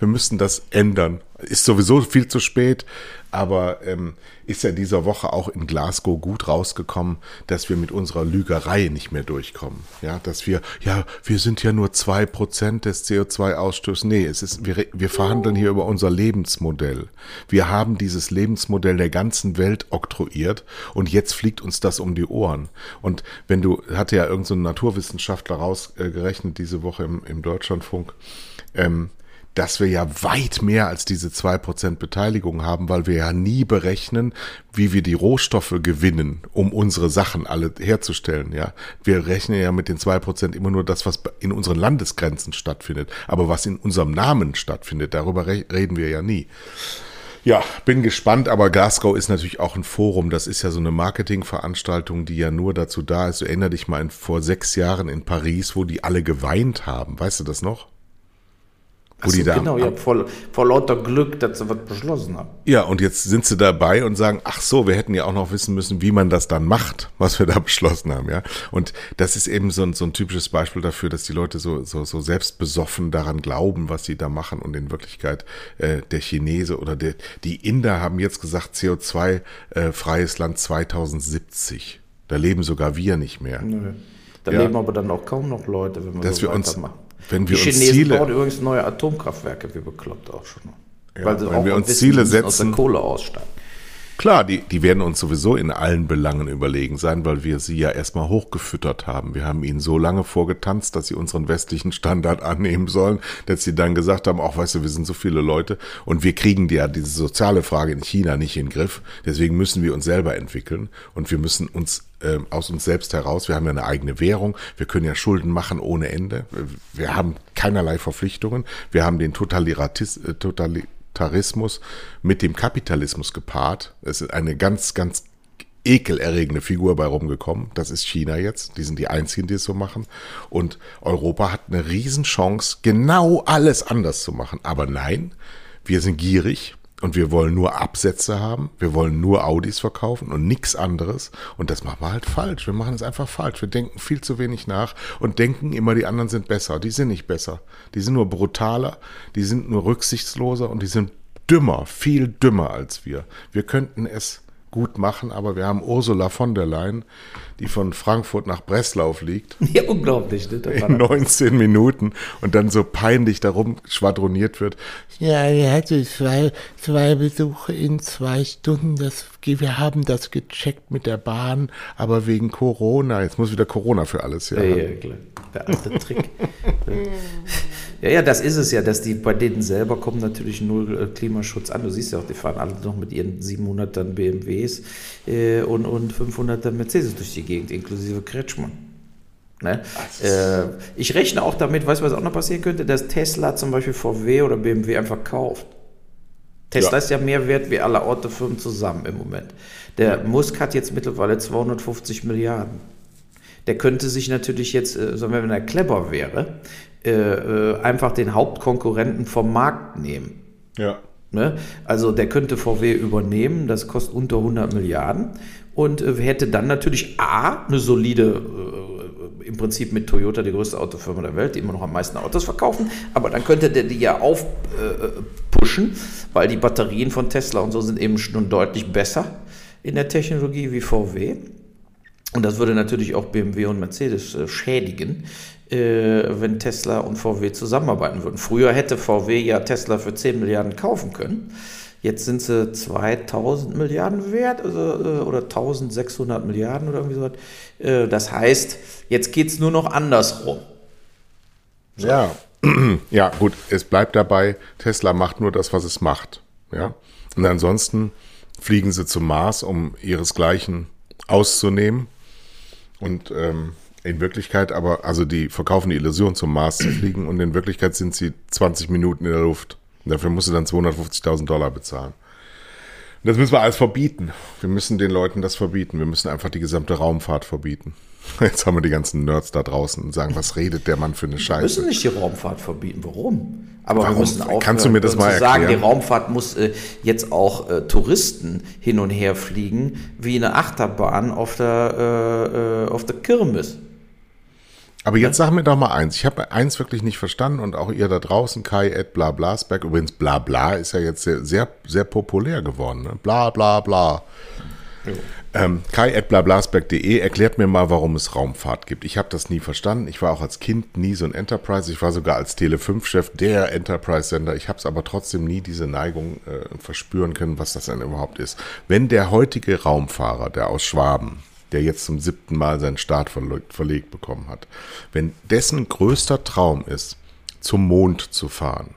wir müssen das ändern. Ist sowieso viel zu spät, aber ähm, ist ja dieser Woche auch in Glasgow gut rausgekommen, dass wir mit unserer Lügerei nicht mehr durchkommen. Ja, dass wir, ja, wir sind ja nur zwei Prozent des CO2-Ausstoßes. Nee, es ist, wir, wir verhandeln hier über unser Lebensmodell. Wir haben dieses Lebensmodell der ganzen Welt oktroyiert und jetzt fliegt uns das um die Ohren. Und wenn du, hatte ja irgendein so Naturwissenschaftler rausgerechnet diese Woche im, im Deutschlandfunk, ähm, dass wir ja weit mehr als diese zwei Prozent Beteiligung haben, weil wir ja nie berechnen, wie wir die Rohstoffe gewinnen, um unsere Sachen alle herzustellen. Ja, Wir rechnen ja mit den zwei Prozent immer nur das, was in unseren Landesgrenzen stattfindet. Aber was in unserem Namen stattfindet, darüber reden wir ja nie. Ja, bin gespannt, aber Glasgow ist natürlich auch ein Forum. Das ist ja so eine Marketingveranstaltung, die ja nur dazu da ist. Du erinner dich mal in, vor sechs Jahren in Paris, wo die alle geweint haben. Weißt du das noch? Wo so, genau, ja, vor, vor lauter Glück, dass sie was beschlossen haben. Ja, und jetzt sind sie dabei und sagen, ach so, wir hätten ja auch noch wissen müssen, wie man das dann macht, was wir da beschlossen haben, ja. Und das ist eben so ein, so ein typisches Beispiel dafür, dass die Leute so, so, so selbstbesoffen daran glauben, was sie da machen und in Wirklichkeit äh, der Chinese oder der, die Inder haben jetzt gesagt, CO2-freies äh, Land 2070. Da leben sogar wir nicht mehr. Nö. Da ja. leben aber dann auch kaum noch Leute, wenn wir dass so wir uns, wenn wir die uns Chinesen Ziele, bauen übrigens neue Atomkraftwerke, wie bekloppt auch schon. Ja, weil sie wenn auch wir uns wissen, Ziele setzen, aus der Kohle aussteigen. Klar, die, die werden uns sowieso in allen Belangen überlegen sein, weil wir sie ja erstmal hochgefüttert haben. Wir haben ihnen so lange vorgetanzt, dass sie unseren westlichen Standard annehmen sollen, dass sie dann gesagt haben, auch weißt du, wir sind so viele Leute und wir kriegen ja diese soziale Frage in China nicht in den Griff. Deswegen müssen wir uns selber entwickeln und wir müssen uns äh, aus uns selbst heraus, wir haben ja eine eigene Währung, wir können ja Schulden machen ohne Ende, wir haben keinerlei Verpflichtungen, wir haben den äh, Totalitarismus Totalitarismus mit dem Kapitalismus gepaart. Es ist eine ganz, ganz ekelerregende Figur bei rumgekommen. Das ist China jetzt. Die sind die einzigen, die es so machen. Und Europa hat eine Riesenchance, genau alles anders zu machen. Aber nein, wir sind gierig und wir wollen nur Absätze haben, wir wollen nur Audis verkaufen und nichts anderes. Und das machen wir halt falsch. Wir machen es einfach falsch. Wir denken viel zu wenig nach und denken immer, die anderen sind besser. Die sind nicht besser. Die sind nur brutaler, die sind nur rücksichtsloser und die sind dümmer, viel dümmer als wir. Wir könnten es gut machen, aber wir haben Ursula von der Leyen, die von Frankfurt nach Breslau fliegt. Ja, unglaublich. Ne? In 19 Minuten und dann so peinlich darum schwadroniert wird. Ja, er hatte zwei, zwei Besuche in zwei Stunden. Das, wir haben das gecheckt mit der Bahn, aber wegen Corona. Jetzt muss wieder Corona für alles. Ja, ja, ja klar. Der alte Trick. Ja, ja, das ist es ja, dass die bei denen selber kommen natürlich null äh, Klimaschutz an. Du siehst ja auch, die fahren alle noch mit ihren 700ern BMWs äh, und, und 500ern Mercedes durch die Gegend, inklusive Kretschmann. Ne? Äh, ich rechne auch damit, weißt du, was auch noch passieren könnte, dass Tesla zum Beispiel VW oder BMW einfach kauft. Tesla ja. ist ja mehr wert wie alle Autofirmen zusammen im Moment. Der Musk hat jetzt mittlerweile 250 Milliarden. Der könnte sich natürlich jetzt, äh, wenn er clever wäre, äh, äh, einfach den Hauptkonkurrenten vom Markt nehmen. Ja. Ne? Also der könnte VW übernehmen, das kostet unter 100 Milliarden und äh, hätte dann natürlich A, eine solide, äh, im Prinzip mit Toyota die größte Autofirma der Welt, die immer noch am meisten Autos verkaufen, aber dann könnte der die ja aufpushen, äh, weil die Batterien von Tesla und so sind eben schon deutlich besser in der Technologie wie VW. Und das würde natürlich auch BMW und Mercedes äh, schädigen, äh, wenn Tesla und VW zusammenarbeiten würden. Früher hätte VW ja Tesla für 10 Milliarden kaufen können. Jetzt sind sie 2000 Milliarden wert also, äh, oder 1600 Milliarden oder irgendwie so. Äh, das heißt, jetzt geht es nur noch andersrum. So. Ja. ja, gut, es bleibt dabei, Tesla macht nur das, was es macht. Ja. Und ansonsten fliegen sie zum Mars, um ihresgleichen auszunehmen. Und ähm, in Wirklichkeit aber, also die verkaufen die Illusion zum Mars zu fliegen und in Wirklichkeit sind sie 20 Minuten in der Luft. Dafür musst du dann 250.000 Dollar bezahlen. Und das müssen wir alles verbieten. Wir müssen den Leuten das verbieten. Wir müssen einfach die gesamte Raumfahrt verbieten. Jetzt haben wir die ganzen Nerds da draußen und sagen, was redet der Mann für eine Scheiße? Wir müssen nicht die Raumfahrt verbieten. Warum? Aber Warum? wir müssen aufhören, Kannst du mir das mal erklären? sagen, die Raumfahrt muss äh, jetzt auch äh, Touristen hin und her fliegen, wie eine Achterbahn auf der, äh, äh auf der Kirmes. Aber jetzt sag mir doch mal eins. Ich habe eins wirklich nicht verstanden und auch ihr da draußen, Kai Ed Blablasberg. Übrigens, Blabla ist ja jetzt sehr, sehr, sehr populär geworden. Ne? Bla bla bla. Ähm, Kai at blablasberg.de erklärt mir mal, warum es Raumfahrt gibt. Ich habe das nie verstanden. Ich war auch als Kind nie so ein Enterprise. Ich war sogar als Tele5-Chef der Enterprise-Sender. Ich habe es aber trotzdem nie diese Neigung äh, verspüren können, was das denn überhaupt ist. Wenn der heutige Raumfahrer, der aus Schwaben, der jetzt zum siebten Mal seinen Start verlegt bekommen hat, wenn dessen größter Traum ist, zum Mond zu fahren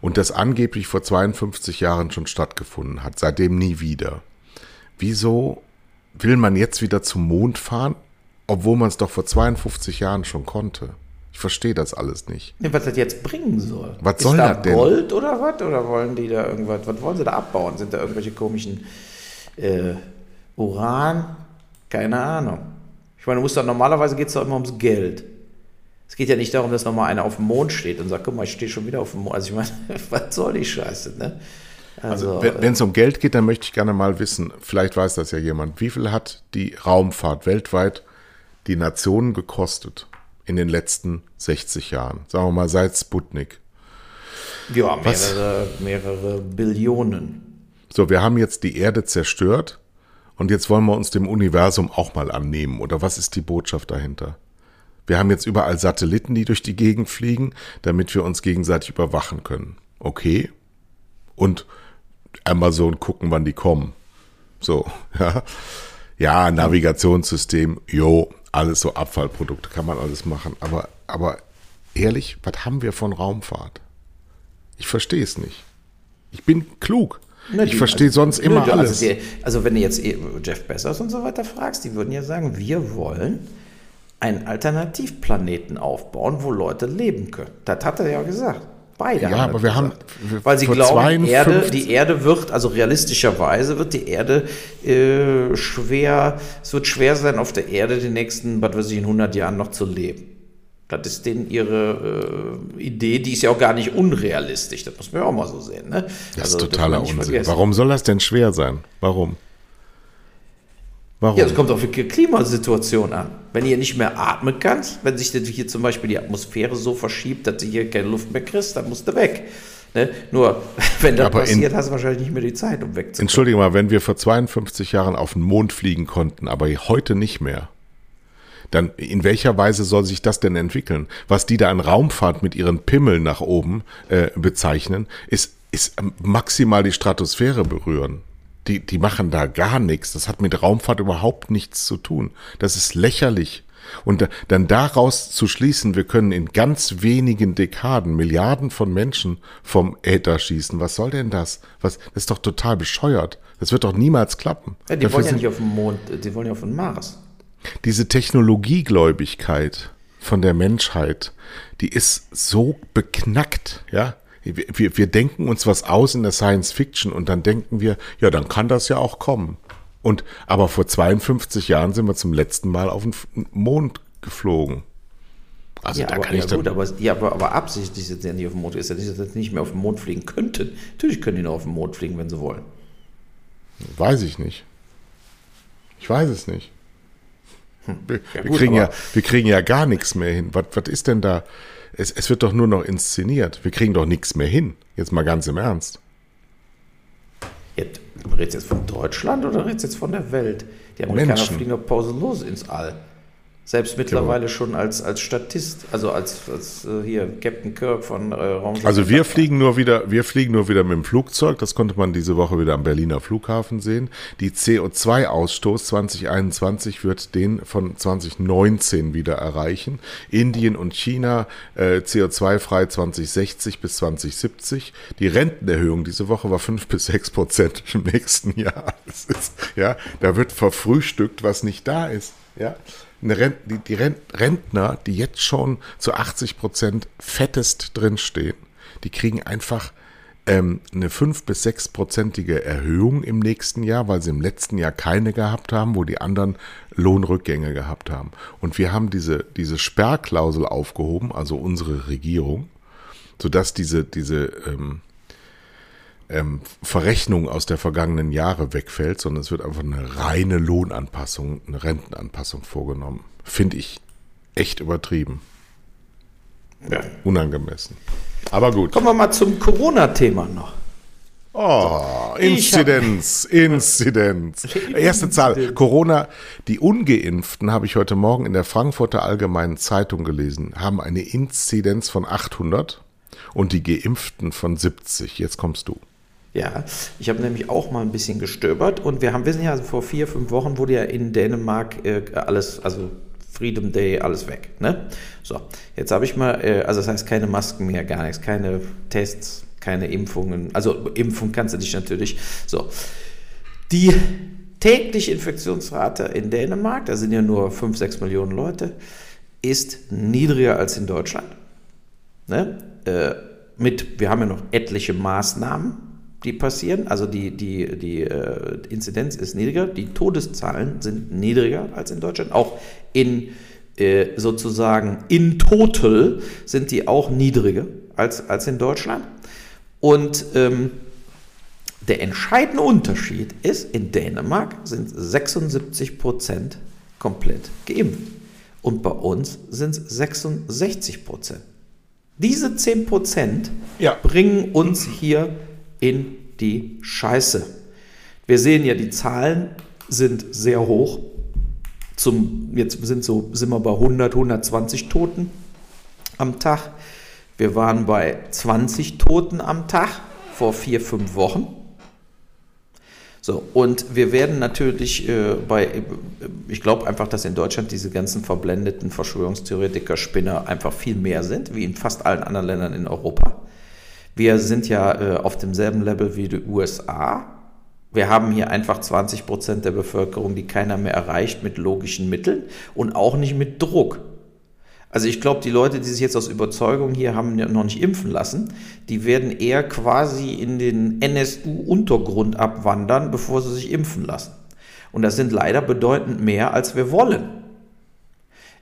und das angeblich vor 52 Jahren schon stattgefunden hat, seitdem nie wieder, wieso will man jetzt wieder zum Mond fahren, obwohl man es doch vor 52 Jahren schon konnte? Ich verstehe das alles nicht. was das jetzt bringen soll. Was soll da das denn? Gold oder was? Oder wollen die da irgendwas? Was wollen sie da abbauen? Sind da irgendwelche komischen äh, Uran? Keine Ahnung. Ich meine, du musst doch, normalerweise geht es doch immer ums Geld. Es geht ja nicht darum, dass nochmal einer auf dem Mond steht und sagt, guck mal, ich stehe schon wieder auf dem Mond. Also ich meine, was soll die Scheiße, ne? Also, also wenn es um Geld geht, dann möchte ich gerne mal wissen, vielleicht weiß das ja jemand, wie viel hat die Raumfahrt weltweit die Nationen gekostet in den letzten 60 Jahren? Sagen wir mal seit Sputnik. Ja, mehrere, mehrere Billionen. So, wir haben jetzt die Erde zerstört und jetzt wollen wir uns dem Universum auch mal annehmen. Oder was ist die Botschaft dahinter? Wir haben jetzt überall Satelliten, die durch die Gegend fliegen, damit wir uns gegenseitig überwachen können. Okay. Und Amazon gucken, wann die kommen. So, ja. Ja, Navigationssystem, jo, alles so Abfallprodukte, kann man alles machen. Aber, aber ehrlich, was haben wir von Raumfahrt? Ich verstehe es nicht. Ich bin klug. Na, ich verstehe also, sonst immer also alles. Also, die, also, wenn du jetzt eh Jeff Bezos und so weiter fragst, die würden ja sagen, wir wollen einen Alternativplaneten aufbauen, wo Leute leben können. Das hat er ja gesagt. Beide ja, haben aber wir gesagt. haben weil sie glauben, Erde, die Erde wird, also realistischerweise wird die Erde äh, schwer, es wird schwer sein, auf der Erde die nächsten, was weiß ich, in 100 Jahren noch zu leben. Das ist denen ihre äh, Idee, die ist ja auch gar nicht unrealistisch. Das muss man ja auch mal so sehen. Ne? Das also, ist totaler Unsinn. Vergessen. Warum soll das denn schwer sein? Warum? Warum? Ja, es kommt auf die Klimasituation an. Wenn ihr nicht mehr atmen kannst, wenn sich hier zum Beispiel die Atmosphäre so verschiebt, dass du hier keine Luft mehr kriegst, dann musst du weg. Ne? Nur, wenn das Aber passiert, in, hast du wahrscheinlich nicht mehr die Zeit, um wegzukommen. Entschuldige mal, wenn wir vor 52 Jahren auf den Mond fliegen konnten, aber heute nicht mehr, dann in welcher Weise soll sich das denn entwickeln? Was die da in Raumfahrt mit ihren Pimmeln nach oben äh, bezeichnen, ist, ist maximal die Stratosphäre berühren. Die, die machen da gar nichts. Das hat mit Raumfahrt überhaupt nichts zu tun. Das ist lächerlich. Und dann daraus zu schließen, wir können in ganz wenigen Dekaden Milliarden von Menschen vom Äther schießen. Was soll denn das? Was, das ist doch total bescheuert. Das wird doch niemals klappen. Ja, die Dafür wollen ja nicht auf dem Mond, die wollen ja auf den Mars. Diese Technologiegläubigkeit von der Menschheit, die ist so beknackt, ja. Wir, wir denken uns was aus in der Science Fiction und dann denken wir, ja, dann kann das ja auch kommen. Und aber vor 52 Jahren sind wir zum letzten Mal auf den Mond geflogen. Also ja, da aber, kann ja, ich gut, aber, ja, aber, aber absichtlich sind sie ja nicht auf dem Mond. Ist ja nicht, dass sie nicht mehr auf dem Mond fliegen könnten. Natürlich können die noch auf dem Mond fliegen, wenn sie wollen. Weiß ich nicht. Ich weiß es nicht. Wir, ja, wir kriegen ja, wir kriegen ja gar nichts mehr hin. Was, was ist denn da? Es, es wird doch nur noch inszeniert. Wir kriegen doch nichts mehr hin. Jetzt mal ganz im Ernst. Jetzt, redest jetzt von Deutschland oder redest jetzt von der Welt? Die Amerikaner Menschen. fliegen doch pausenlos ins All. Selbst mittlerweile schon als, als Statist, also als, als äh, hier Captain Kirk von äh, Raumschiff. Also wir fliegen nur wieder, wir fliegen nur wieder mit dem Flugzeug. Das konnte man diese Woche wieder am Berliner Flughafen sehen. Die CO2-Ausstoß 2021 wird den von 2019 wieder erreichen. Indien und China äh, CO2-frei 2060 bis 2070. Die Rentenerhöhung diese Woche war fünf bis sechs Prozent im nächsten Jahr. Ist, ja, da wird verfrühstückt, was nicht da ist. Ja eine die, die Rentner, die jetzt schon zu 80 Prozent fettest drinstehen, die kriegen einfach ähm, eine 5- bis 6-prozentige Erhöhung im nächsten Jahr, weil sie im letzten Jahr keine gehabt haben, wo die anderen Lohnrückgänge gehabt haben. Und wir haben diese, diese Sperrklausel aufgehoben, also unsere Regierung, sodass diese, diese ähm, ähm, Verrechnung aus der vergangenen Jahre wegfällt, sondern es wird einfach eine reine Lohnanpassung, eine Rentenanpassung vorgenommen. Finde ich echt übertrieben. Ja. Unangemessen. Aber gut. Kommen wir mal zum Corona-Thema noch. Oh, Inzidenz, Inzidenz. Erste Zahl. Corona, die Ungeimpften, habe ich heute Morgen in der Frankfurter Allgemeinen Zeitung gelesen, haben eine Inzidenz von 800 und die Geimpften von 70. Jetzt kommst du. Ja, ich habe nämlich auch mal ein bisschen gestöbert und wir haben, wissen ja, also vor vier, fünf Wochen wurde ja in Dänemark äh, alles, also Freedom Day, alles weg. Ne? So, jetzt habe ich mal, äh, also das heißt keine Masken mehr, gar nichts, keine Tests, keine Impfungen. Also Impfung kannst du dich natürlich. So, die tägliche Infektionsrate in Dänemark, da sind ja nur 5, 6 Millionen Leute, ist niedriger als in Deutschland. Ne? Äh, mit, wir haben ja noch etliche Maßnahmen die passieren. Also die, die, die äh, Inzidenz ist niedriger, die Todeszahlen sind niedriger als in Deutschland. Auch in äh, sozusagen in total sind die auch niedriger als, als in Deutschland. Und ähm, der entscheidende Unterschied ist, in Dänemark sind 76 Prozent komplett geimpft. Und bei uns sind es 66 Prozent. Diese 10 Prozent ja. bringen uns hier in die Scheiße. Wir sehen ja, die Zahlen sind sehr hoch. Zum, jetzt sind, so, sind wir bei 100, 120 Toten am Tag. Wir waren bei 20 Toten am Tag vor vier, fünf Wochen. So, und wir werden natürlich äh, bei, ich glaube einfach, dass in Deutschland diese ganzen verblendeten Verschwörungstheoretiker, Spinner einfach viel mehr sind, wie in fast allen anderen Ländern in Europa. Wir sind ja äh, auf demselben Level wie die USA. Wir haben hier einfach 20 Prozent der Bevölkerung, die keiner mehr erreicht mit logischen Mitteln und auch nicht mit Druck. Also ich glaube, die Leute, die sich jetzt aus Überzeugung hier haben noch nicht impfen lassen, die werden eher quasi in den NSU-Untergrund abwandern, bevor sie sich impfen lassen. Und das sind leider bedeutend mehr, als wir wollen.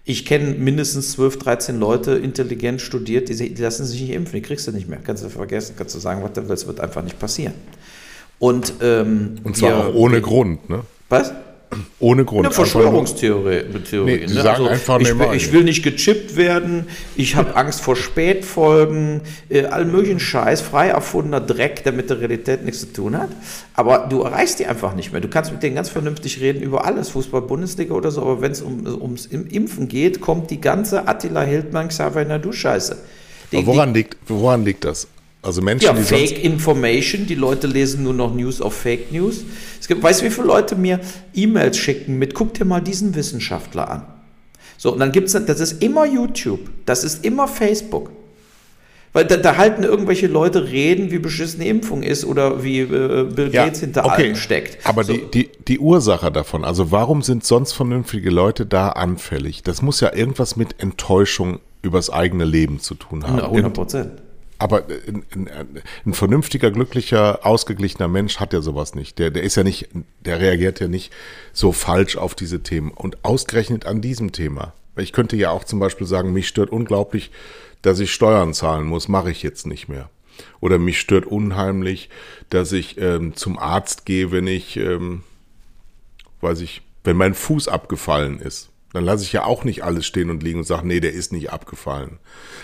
Ich kenne mindestens 12, 13 Leute, intelligent studiert, die, die, lassen sich nicht impfen, die kriegst du nicht mehr. Kannst du vergessen, kannst du sagen, was du willst, wird einfach nicht passieren. Und, ähm, Und zwar wir, auch ohne Grund, ne? Was? Ohne Grund. Eine Verschwörungstheorie. Nee, Sie ne? also, einfach ich, ich will nicht gechippt werden, ich habe Angst vor Spätfolgen, äh, all möglichen Scheiß, frei erfundener Dreck, der mit der Realität nichts zu tun hat. Aber du erreichst die einfach nicht mehr. Du kannst mit denen ganz vernünftig reden über alles, Fußball, Bundesliga oder so, aber wenn es um, ums Impfen geht, kommt die ganze Attila Hildmann Xavier Nadu-Scheiße. Woran liegt, woran liegt das? Also Menschen, ja, die Fake Information, die Leute lesen nur noch News auf Fake News. Es gibt, weißt du, wie viele Leute mir E-Mails schicken mit, guck dir mal diesen Wissenschaftler an. So, und dann gibt es, das ist immer YouTube, das ist immer Facebook. Weil da, da, halten irgendwelche Leute reden, wie beschissen die Impfung ist oder wie äh, Bill Gates ja, hinter okay. allem steckt. Aber so. die, die, die Ursache davon, also warum sind sonst vernünftige Leute da anfällig? Das muss ja irgendwas mit Enttäuschung übers eigene Leben zu tun haben. 100 Prozent. Aber ein, ein, ein, vernünftiger, glücklicher, ausgeglichener Mensch hat ja sowas nicht. Der, der ist ja nicht, der reagiert ja nicht so falsch auf diese Themen. Und ausgerechnet an diesem Thema. Ich könnte ja auch zum Beispiel sagen, mich stört unglaublich, dass ich Steuern zahlen muss, mache ich jetzt nicht mehr. Oder mich stört unheimlich, dass ich ähm, zum Arzt gehe, wenn ich, ähm, weiß ich, wenn mein Fuß abgefallen ist. Dann lasse ich ja auch nicht alles stehen und liegen und sage, nee, der ist nicht abgefallen.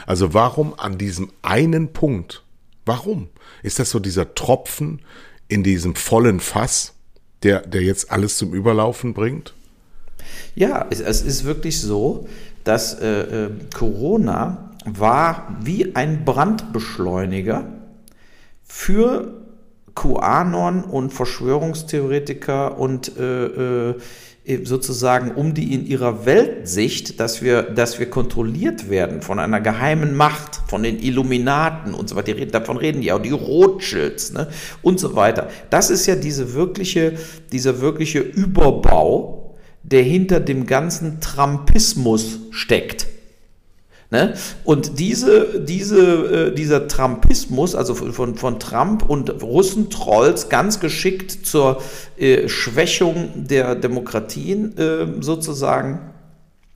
Also warum an diesem einen Punkt? Warum? Ist das so dieser Tropfen in diesem vollen Fass, der, der jetzt alles zum Überlaufen bringt? Ja, es, es ist wirklich so, dass äh, äh, Corona war wie ein Brandbeschleuniger für QAnon und Verschwörungstheoretiker und äh, äh sozusagen um die in ihrer Weltsicht, dass wir, dass wir kontrolliert werden von einer geheimen Macht, von den Illuminaten und so weiter. Davon reden die auch, die Rothschilds ne? und so weiter. Das ist ja diese wirkliche, dieser wirkliche Überbau, der hinter dem ganzen Trumpismus steckt. Ne? Und diese, diese, äh, dieser Trumpismus, also von, von Trump und Russentrolls, ganz geschickt zur äh, Schwächung der Demokratien äh, sozusagen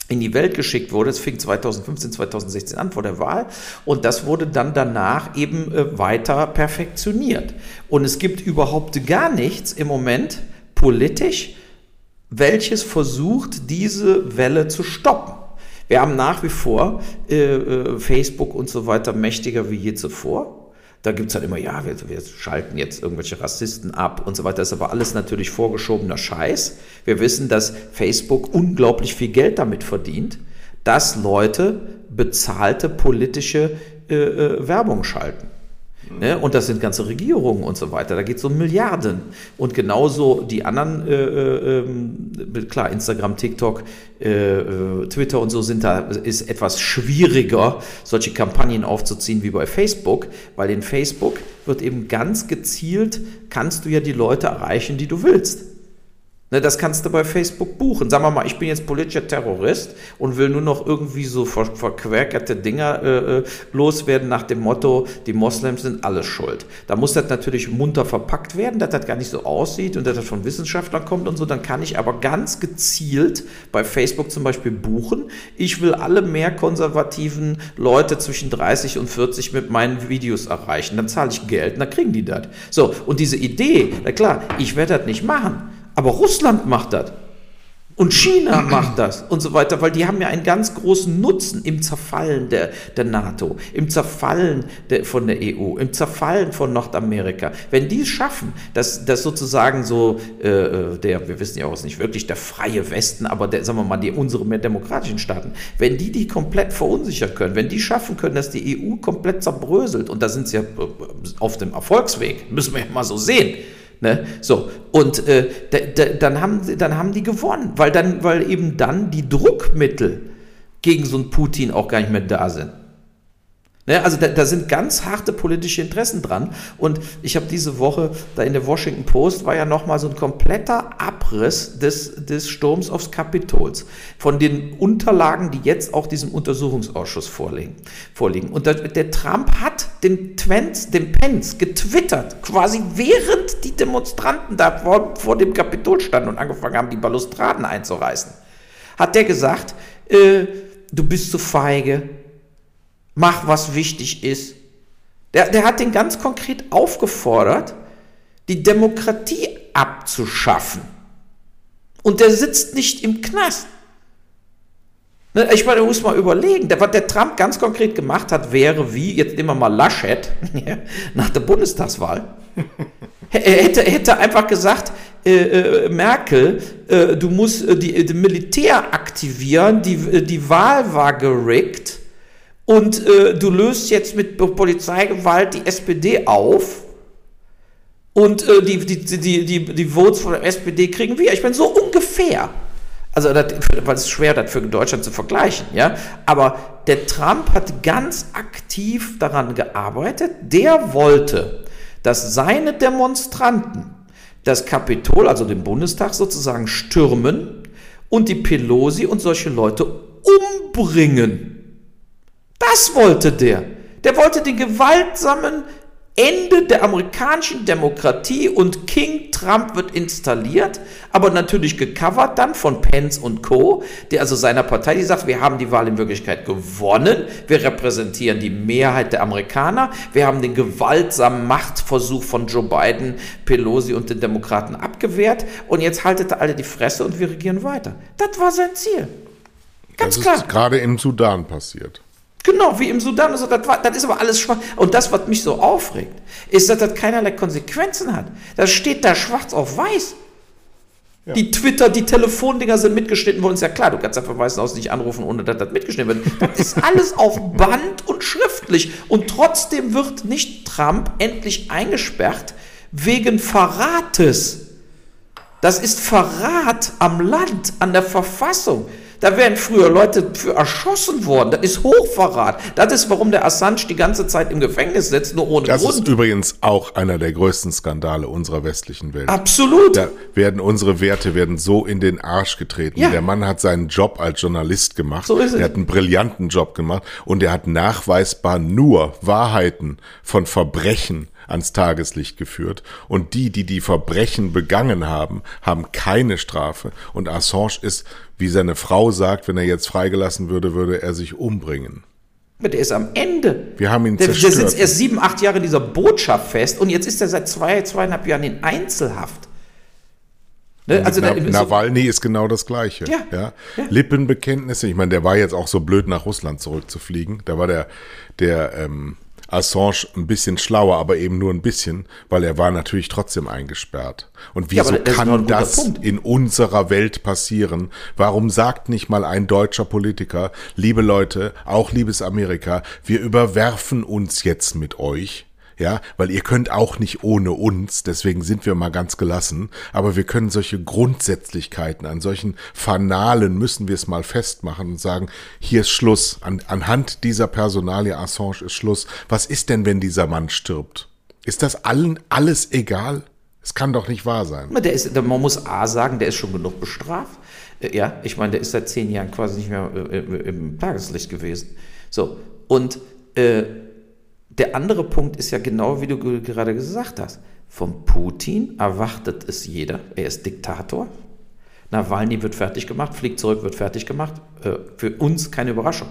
in die Welt geschickt wurde. Es fing 2015, 2016 an vor der Wahl und das wurde dann danach eben äh, weiter perfektioniert. Und es gibt überhaupt gar nichts im Moment politisch, welches versucht, diese Welle zu stoppen. Wir haben nach wie vor äh, äh, Facebook und so weiter mächtiger wie je zuvor. Da gibt es halt immer, ja, wir, wir, schalten jetzt irgendwelche Rassisten ab und so weiter. Das ist aber alles natürlich vorgeschobener Scheiß. Wir wissen, dass Facebook unglaublich viel Geld damit verdient, dass Leute bezahlte politische äh, äh, Werbung schalten. Ne? Und das sind ganze Regierungen und so weiter. Da geht es um Milliarden. Und genauso die anderen, äh, äh, ähm, klar, Instagram, TikTok, äh, äh, Twitter und so sind da, ist etwas schwieriger, solche Kampagnen aufzuziehen wie bei Facebook, weil in Facebook wird eben ganz gezielt, kannst du ja die Leute erreichen, die du willst. Ne, das kannst du bei Facebook buchen. Sagen wir mal, ich bin jetzt politischer Terrorist und will nur noch irgendwie so ver verquerkerte Dinger äh, äh, loswerden nach dem Motto, die Moslems sind alles schuld. Da muss das natürlich munter verpackt werden, dass das gar nicht so aussieht und dass das von Wissenschaftlern kommt und so. Dann kann ich aber ganz gezielt bei Facebook zum Beispiel buchen. Ich will alle mehr konservativen Leute zwischen 30 und 40 mit meinen Videos erreichen. Dann zahle ich Geld und dann kriegen die das. So, und diese Idee, na klar, ich werde das nicht machen. Aber Russland macht das. Und China macht das und so weiter, weil die haben ja einen ganz großen Nutzen im Zerfallen der, der NATO, im Zerfallen der, von der EU, im Zerfallen von Nordamerika. Wenn die es schaffen, dass, dass sozusagen so äh, äh der, wir wissen ja auch, nicht wirklich der freie Westen, aber der, sagen wir mal, die, unsere mehr demokratischen Staaten, wenn die die komplett verunsichern können, wenn die schaffen können, dass die EU komplett zerbröselt, und da sind sie ja äh, auf dem Erfolgsweg, müssen wir ja mal so sehen, Ne? So, und äh, dann, haben, dann haben die gewonnen, weil, dann, weil eben dann die Druckmittel gegen so einen Putin auch gar nicht mehr da sind. Ne, also da, da, sind ganz harte politische Interessen dran. Und ich habe diese Woche, da in der Washington Post war ja nochmal so ein kompletter Abriss des, des Sturms aufs Kapitols. Von den Unterlagen, die jetzt auch diesem Untersuchungsausschuss vorliegen. vorliegen. Und der, der Trump hat den Twents, den Pence getwittert, quasi während die Demonstranten da vor, vor dem Kapitol standen und angefangen haben, die Balustraden einzureißen. Hat der gesagt, äh, du bist zu feige, mach was wichtig ist. Der, der hat den ganz konkret aufgefordert, die Demokratie abzuschaffen. Und der sitzt nicht im Knast. Ne, ich meine, du musst mal überlegen, was der Trump ganz konkret gemacht hat, wäre wie, jetzt nehmen wir mal Laschet, nach der Bundestagswahl. Er hätte, hätte einfach gesagt, äh, äh, Merkel, äh, du musst äh, die, die, Militär aktivieren, die, äh, die Wahl war gerickt und äh, du löst jetzt mit Polizeigewalt die SPD auf und die, die, die, die, die Votes von der SPD kriegen wir. Ich meine, so ungefähr. Also, das, weil es schwer das für Deutschland zu vergleichen, ja. Aber der Trump hat ganz aktiv daran gearbeitet. Der wollte, dass seine Demonstranten das Kapitol, also den Bundestag sozusagen stürmen und die Pelosi und solche Leute umbringen. Das wollte der. Der wollte den gewaltsamen Ende der amerikanischen Demokratie und King Trump wird installiert, aber natürlich gecovert dann von Pence und Co., der also seiner Partei, die sagt, wir haben die Wahl in Wirklichkeit gewonnen, wir repräsentieren die Mehrheit der Amerikaner, wir haben den gewaltsamen Machtversuch von Joe Biden, Pelosi und den Demokraten abgewehrt und jetzt haltet alle die Fresse und wir regieren weiter. Das war sein Ziel. Ganz das klar. ist gerade im Sudan passiert. Genau, wie im Sudan. Das, das ist aber alles schwach. Und das, was mich so aufregt, ist, dass das keinerlei Konsequenzen hat. Das steht da schwarz auf weiß. Ja. Die Twitter, die Telefondinger sind mitgeschnitten worden. Ist ja klar, du kannst ja verweisen aus nicht anrufen, ohne dass das mitgeschnitten wird. Das ist alles auf Band und schriftlich. Und trotzdem wird nicht Trump endlich eingesperrt wegen Verrates. Das ist Verrat am Land, an der Verfassung. Da wären früher Leute für erschossen worden. Das ist Hochverrat. Das ist, warum der Assange die ganze Zeit im Gefängnis sitzt, nur ohne das Grund. Das ist übrigens auch einer der größten Skandale unserer westlichen Welt. Absolut. Da werden unsere Werte werden so in den Arsch getreten. Ja. Der Mann hat seinen Job als Journalist gemacht. So ist es. Er hat einen brillanten Job gemacht und er hat nachweisbar nur Wahrheiten von Verbrechen ans Tageslicht geführt. Und die, die die Verbrechen begangen haben, haben keine Strafe. Und Assange ist, wie seine Frau sagt, wenn er jetzt freigelassen würde, würde er sich umbringen. Der ist am Ende. Wir haben ihn der, zerstört. Der sitzt erst sieben, acht Jahre in dieser Botschaft fest und jetzt ist er seit zwei, zweieinhalb Jahren in Einzelhaft. Ne? Also Na, Nawalny ist genau das Gleiche. Ja, ja. ja. Lippenbekenntnisse. Ich meine, der war jetzt auch so blöd, nach Russland zurückzufliegen. Da war der, der ähm, Assange ein bisschen schlauer, aber eben nur ein bisschen, weil er war natürlich trotzdem eingesperrt. Und wieso ja, das kann das Punkt. in unserer Welt passieren? Warum sagt nicht mal ein deutscher Politiker, liebe Leute, auch liebes Amerika, wir überwerfen uns jetzt mit euch? Ja, weil ihr könnt auch nicht ohne uns, deswegen sind wir mal ganz gelassen, aber wir können solche Grundsätzlichkeiten, an solchen Fanalen müssen wir es mal festmachen und sagen, hier ist Schluss, an, anhand dieser Personalie Assange ist Schluss. Was ist denn, wenn dieser Mann stirbt? Ist das allen alles egal? Es kann doch nicht wahr sein. Der ist, man muss A sagen, der ist schon genug bestraft. Äh, ja, ich meine, der ist seit zehn Jahren quasi nicht mehr äh, im Tageslicht gewesen. So, und äh, der andere Punkt ist ja genau, wie du gerade gesagt hast. Von Putin erwartet es jeder. Er ist Diktator. Nawalny wird fertig gemacht, fliegt zurück, wird fertig gemacht. Äh, für uns keine Überraschung.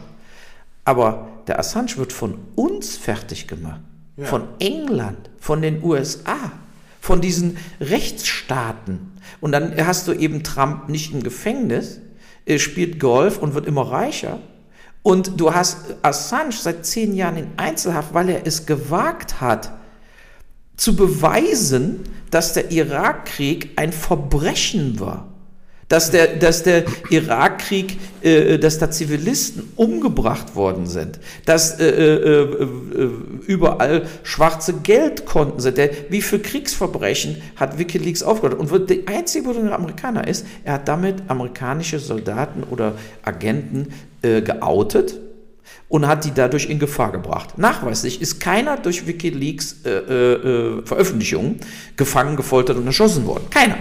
Aber der Assange wird von uns fertig gemacht. Ja. Von England, von den USA, von diesen Rechtsstaaten. Und dann hast du eben Trump nicht im Gefängnis, er spielt Golf und wird immer reicher. Und du hast Assange seit zehn Jahren in Einzelhaft, weil er es gewagt hat, zu beweisen, dass der Irakkrieg ein Verbrechen war. Dass der, dass der Irakkrieg, äh, dass da Zivilisten umgebracht worden sind, dass äh, äh, äh überall schwarze Geldkonten sind. Der, wie für Kriegsverbrechen hat Wikileaks aufgehört. Und der einzige der Amerikaner ist, er hat damit amerikanische Soldaten oder Agenten äh, geoutet und hat die dadurch in Gefahr gebracht. Nachweislich ist keiner durch Wikileaks äh, äh, Veröffentlichungen gefangen, gefoltert und erschossen worden. Keiner.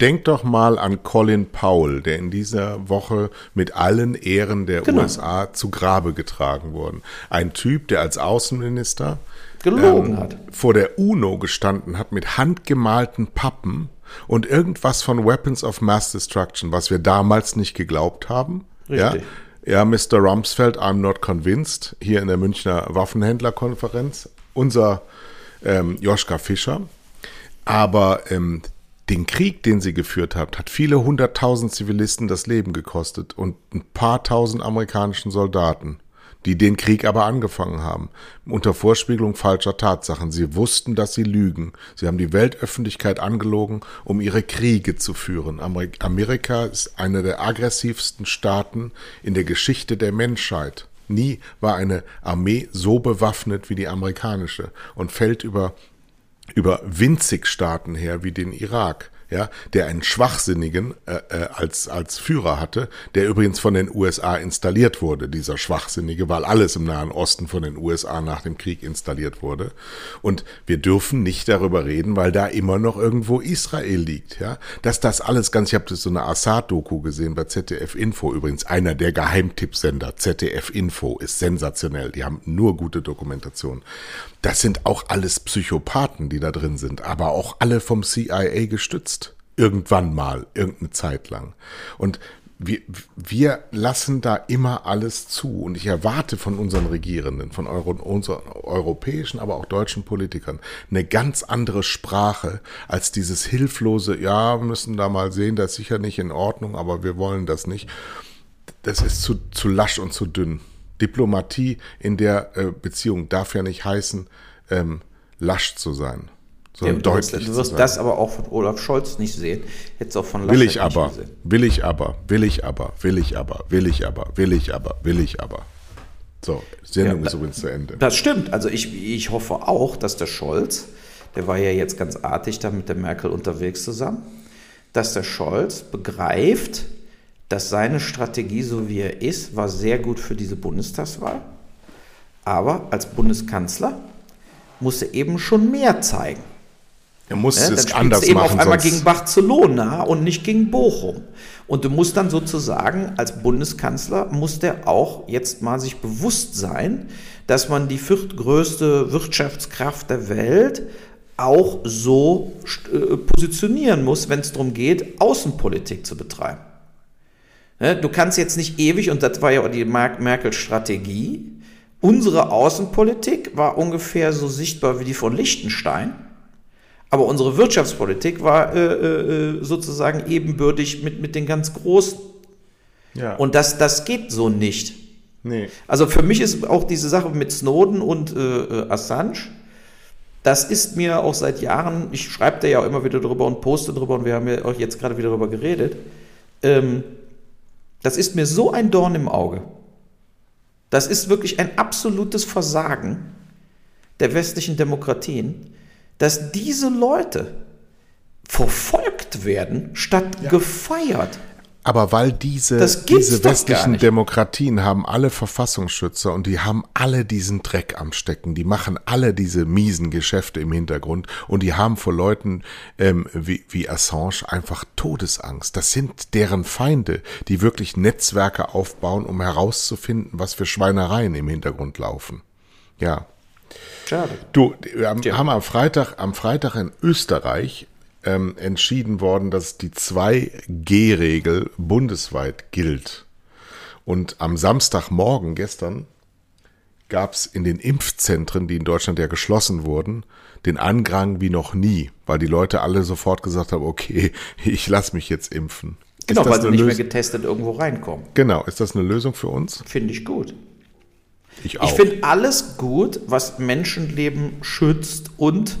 Denk doch mal an Colin Powell, der in dieser Woche mit allen Ehren der genau. USA zu Grabe getragen wurde. Ein Typ, der als Außenminister gelogen ähm, hat. vor der UNO gestanden hat mit handgemalten Pappen und irgendwas von Weapons of Mass Destruction, was wir damals nicht geglaubt haben. Richtig. Ja, Ja, Mr. Rumsfeld, I'm not convinced, hier in der Münchner Waffenhändlerkonferenz. Unser ähm, Joschka Fischer. Aber ähm, den Krieg, den sie geführt hat, hat viele hunderttausend Zivilisten das Leben gekostet und ein paar tausend amerikanischen Soldaten die den Krieg aber angefangen haben, unter Vorspiegelung falscher Tatsachen. Sie wussten, dass sie lügen. Sie haben die Weltöffentlichkeit angelogen, um ihre Kriege zu führen. Amerika ist einer der aggressivsten Staaten in der Geschichte der Menschheit. Nie war eine Armee so bewaffnet wie die amerikanische und fällt über, über winzig Staaten her wie den Irak ja, der einen Schwachsinnigen äh, äh, als, als Führer hatte, der übrigens von den USA installiert wurde, dieser Schwachsinnige, weil alles im Nahen Osten von den USA nach dem Krieg installiert wurde. Und wir dürfen nicht darüber reden, weil da immer noch irgendwo Israel liegt, ja. Dass das alles ganz, ich habe so eine Assad-Doku gesehen bei ZDF Info, übrigens einer der Geheimtippsender, ZDF Info, ist sensationell, die haben nur gute Dokumentation. Das sind auch alles Psychopathen, die da drin sind, aber auch alle vom CIA gestützt. Irgendwann mal, irgendeine Zeit lang. Und wir, wir lassen da immer alles zu. Und ich erwarte von unseren Regierenden, von Euro, unseren europäischen, aber auch deutschen Politikern, eine ganz andere Sprache als dieses hilflose, ja, müssen da mal sehen, das ist sicher nicht in Ordnung, aber wir wollen das nicht. Das ist zu, zu lasch und zu dünn. Diplomatie in der äh, Beziehung darf ja nicht heißen, ähm, lasch zu sein. Ja, du wirst, du wirst das aber auch von Olaf Scholz nicht sehen. Jetzt auch von Laschet will ich aber, will ich aber, will ich aber, will ich aber, will ich aber, will ich aber, will ich aber. So, Sendung ja, ist übrigens zu Ende. Das stimmt. Also ich, ich hoffe auch, dass der Scholz, der war ja jetzt ganz artig da mit der Merkel unterwegs zusammen, dass der Scholz begreift, dass seine Strategie, so wie er ist, war sehr gut für diese Bundestagswahl. Aber als Bundeskanzler muss er eben schon mehr zeigen. Er muss ja, es anders eben machen. auf einmal gegen Barcelona und nicht gegen Bochum. Und du musst dann sozusagen als Bundeskanzler, muss der auch jetzt mal sich bewusst sein, dass man die viertgrößte Wirtschaftskraft der Welt auch so äh, positionieren muss, wenn es darum geht, Außenpolitik zu betreiben. Ne, du kannst jetzt nicht ewig, und das war ja die Merkel-Strategie, unsere Außenpolitik war ungefähr so sichtbar wie die von Liechtenstein, aber unsere Wirtschaftspolitik war äh, äh, sozusagen ebenbürtig mit, mit den ganz Großen. Ja. Und das, das geht so nicht. Nee. Also für mich ist auch diese Sache mit Snowden und äh, äh Assange, das ist mir auch seit Jahren, ich schreibe da ja auch immer wieder drüber und poste drüber und wir haben ja auch jetzt gerade wieder drüber geredet, ähm, das ist mir so ein Dorn im Auge. Das ist wirklich ein absolutes Versagen der westlichen Demokratien, dass diese Leute verfolgt werden, statt ja. gefeiert. Aber weil diese, diese westlichen Demokratien haben alle Verfassungsschützer und die haben alle diesen Dreck am Stecken. Die machen alle diese miesen Geschäfte im Hintergrund und die haben vor Leuten ähm, wie, wie Assange einfach Todesangst. Das sind deren Feinde, die wirklich Netzwerke aufbauen, um herauszufinden, was für Schweinereien im Hintergrund laufen. Ja. Schade. Du, wir haben, haben am Freitag, am Freitag in Österreich ähm, entschieden worden, dass die 2G-Regel bundesweit gilt. Und am Samstagmorgen gestern gab es in den Impfzentren, die in Deutschland ja geschlossen wurden, den Andrang wie noch nie, weil die Leute alle sofort gesagt haben, okay, ich lasse mich jetzt impfen. Genau, weil sie nicht mehr getestet irgendwo reinkommen. Genau, ist das eine Lösung für uns? Finde ich gut. Ich auch. Ich finde alles gut, was Menschenleben schützt und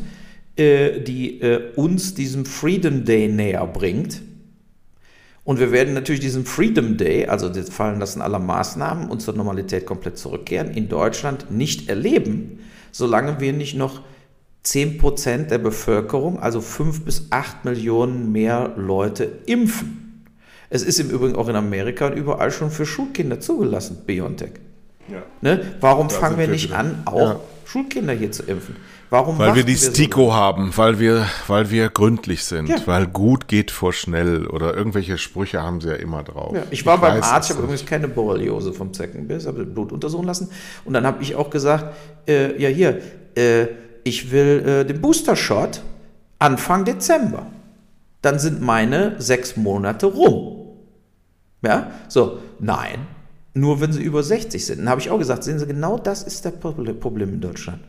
äh, die äh, uns diesem Freedom Day näher bringt. Und wir werden natürlich diesen Freedom Day, also das Fallen lassen aller Maßnahmen und zur Normalität komplett zurückkehren, in Deutschland nicht erleben, solange wir nicht noch 10% der Bevölkerung, also 5 bis 8 Millionen mehr Leute impfen. Es ist im Übrigen auch in Amerika und überall schon für Schulkinder zugelassen, BioNTech. Ja. Ne? Warum da fangen wir nicht an, auch ja. Schulkinder hier zu impfen? Warum weil wir die Stiko so haben, weil wir, weil wir gründlich sind, ja. weil gut geht vor schnell oder irgendwelche Sprüche haben sie ja immer drauf. Ja, ich war ich beim Arzt, ich habe übrigens keine Borreliose vom Zeckenbiss, habe Blut untersuchen lassen und dann habe ich auch gesagt, äh, ja hier, äh, ich will äh, den Booster-Shot Anfang Dezember. Dann sind meine sechs Monate rum. Ja, so, nein, nur wenn sie über 60 sind. Dann habe ich auch gesagt, sehen Sie, genau das ist das Problem in Deutschland.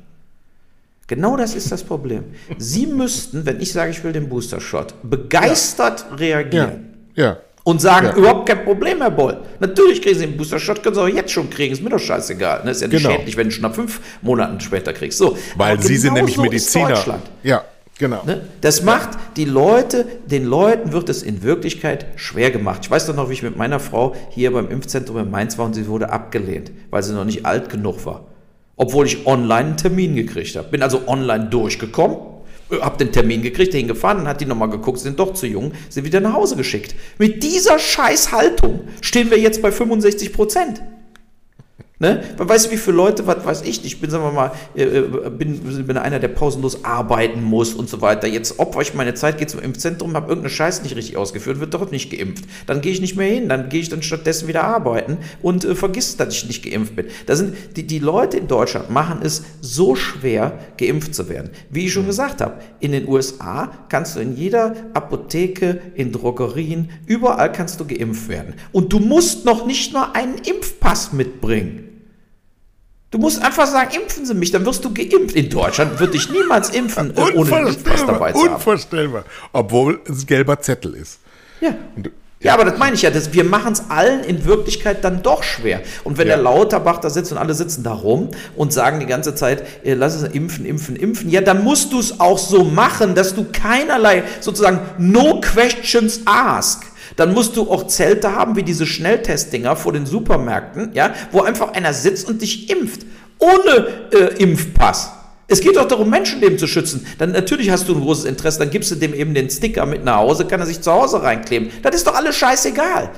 Genau das ist das Problem. Sie müssten, wenn ich sage, ich will den Booster-Shot, begeistert Ja, reagieren. ja. Und sagen, Ja. überhaupt kein Problem, Herr Boll. Natürlich kriegen Sie den Booster-Shot, können Sie auch jetzt schon kriegen, ist mir doch scheißegal. Ne? Ist ja nicht Genau. schädlich, wenn du schon nach fünf Monaten später kriegst. So, Weil aber Sie sind genau nämlich so ist Mediziner. Deutschland. Ja, genau. Ne? Das macht die Leute, den Leuten wird es in Wirklichkeit schwer gemacht. Ich weiß doch noch, wie ich mit meiner Frau hier beim Impfzentrum in Mainz war und sie wurde abgelehnt, weil sie noch nicht alt genug war. Obwohl ich online einen Termin gekriegt habe. Bin also online durchgekommen, habe den Termin gekriegt, hingefahren, dann hat die nochmal geguckt, sind doch zu jung, sind wieder nach Hause geschickt. Mit dieser Scheißhaltung stehen wir jetzt bei 65 Prozent. Ne? Weißt du, wie viele Leute, was weiß ich, ich bin, sagen wir mal, äh, äh, bin, bin einer, der pausenlos arbeiten muss und so weiter. Jetzt opfer ich meine Zeit, gehe zum Impfzentrum, habe irgendeine Scheiße nicht richtig ausgeführt, wird doch nicht geimpft. Dann gehe ich nicht mehr hin, dann gehe ich dann stattdessen wieder arbeiten und äh, vergiss, dass ich nicht geimpft bin. Da sind die, die Leute in Deutschland machen es so schwer, geimpft zu werden. Wie ich schon gesagt habe, in den USA kannst du in jeder Apotheke, in Drogerien, überall kannst du geimpft werden. Und du musst noch nicht mal einen Impfpass mitbringen. Du musst einfach sagen, impfen Sie mich, dann wirst du geimpft. In Deutschland würde ich niemals impfen, äh, ohne Impfpass dabei Unvorstellbar, zu haben. unvorstellbar. Obwohl es ein gelber Zettel ist. Ja. Ja, aber das meine ich ja, das, wir machen es allen in Wirklichkeit dann doch schwer. Und wenn Ja. der Lauterbach da sitzt und alle sitzen da rum und sagen die ganze Zeit, äh, lass es impfen, impfen, impfen, ja, dann musst du es auch so machen, dass du keinerlei sozusagen no questions ask. Dann musst du auch Zelte haben wie diese Schnelltestdinger vor den Supermärkten, ja, wo einfach einer sitzt und dich impft. Ohne äh, Impfpass. Es geht doch darum, Menschenleben zu schützen. Dann natürlich hast du ein großes Interesse, dann gibst du dem eben den Sticker mit nach Hause, kann er sich zu Hause reinkleben. Das ist doch alles scheißegal.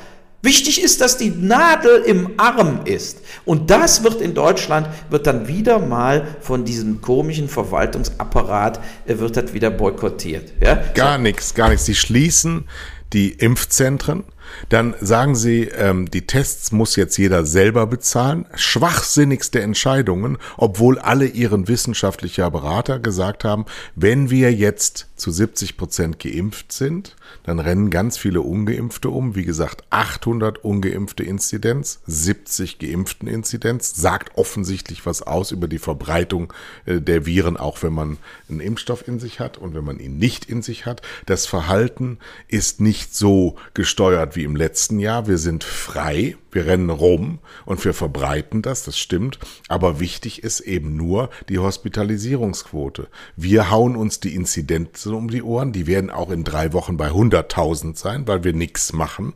Wichtig ist, dass die Nadel im Arm ist. Und das wird in Deutschland, wird dann wieder mal von diesem komischen Verwaltungsapparat, äh, wird das wieder boykottiert. Ja? Gar nichts, gar nichts. Sie schließen die Impfzentren. Dann sagen sie, ähm, die Tests muss jetzt jeder selber bezahlen. Schwachsinnigste Entscheidungen, obwohl alle ihren wissenschaftlicher Berater gesagt haben, wenn wir jetzt zu 70 Prozent geimpft sind, dann rennen ganz viele Ungeimpfte um. Wie gesagt, 800 ungeimpfte Inzidenz, 70 geimpften Inzidenz, sagt offensichtlich was aus über die Verbreitung äh, der Viren, auch wenn man einen Impfstoff in sich hat und wenn man ihn nicht in sich hat. Das Verhalten ist nicht so gesteuert wie im letzten Jahr. Wir sind frei, wir rennen rum und wir verbreiten das, das stimmt. Aber wichtig ist eben nur die Hospitalisierungsquote. Wir hauen uns die Inzidenzen um die Ohren, die werden auch in drei Wochen bei 100.000 sein, weil wir nichts machen.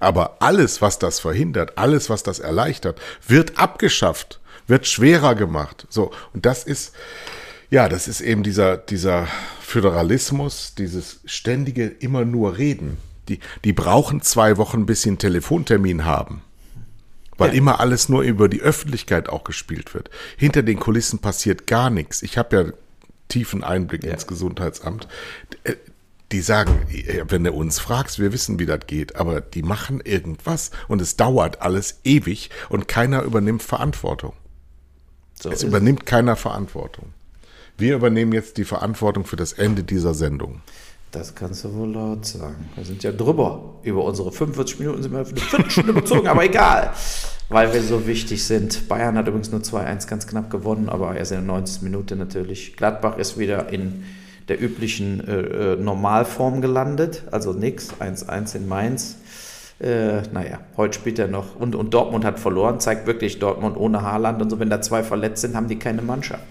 Aber alles, was das verhindert, alles, was das erleichtert, wird abgeschafft, wird schwerer gemacht. So, und das ist, ja, das ist eben dieser, dieser Föderalismus, dieses ständige immer nur reden. Die, die brauchen zwei Wochen, bis sie einen Telefontermin haben. Weil Ja. immer alles nur über die Öffentlichkeit auch gespielt wird. Hinter den Kulissen passiert gar nichts. Ich habe ja tiefen Einblick ins Gesundheitsamt. Die sagen, wenn du uns fragst, wir wissen, wie das geht, aber die machen irgendwas und es dauert alles ewig und keiner übernimmt Verantwortung. So Es übernimmt keiner Verantwortung. Wir übernehmen jetzt die Verantwortung für das Ende dieser Sendung. Das kannst du wohl laut sagen. Wir sind ja drüber. Über unsere 45 Minuten sind wir für eine Viertelstunde bezogen, aber egal. Weil wir so wichtig sind. Bayern hat übrigens nur 2-1 ganz knapp gewonnen, aber erst in der 90. Minute natürlich. Gladbach ist wieder in der üblichen äh, äh, Normalform gelandet. Also nix. 1-1 in Mainz. Äh, naja, heute spielt er noch. Und, und Dortmund hat verloren. Zeigt wirklich Dortmund ohne Haaland und so. Wenn da zwei verletzt sind, haben die keine Mannschaft.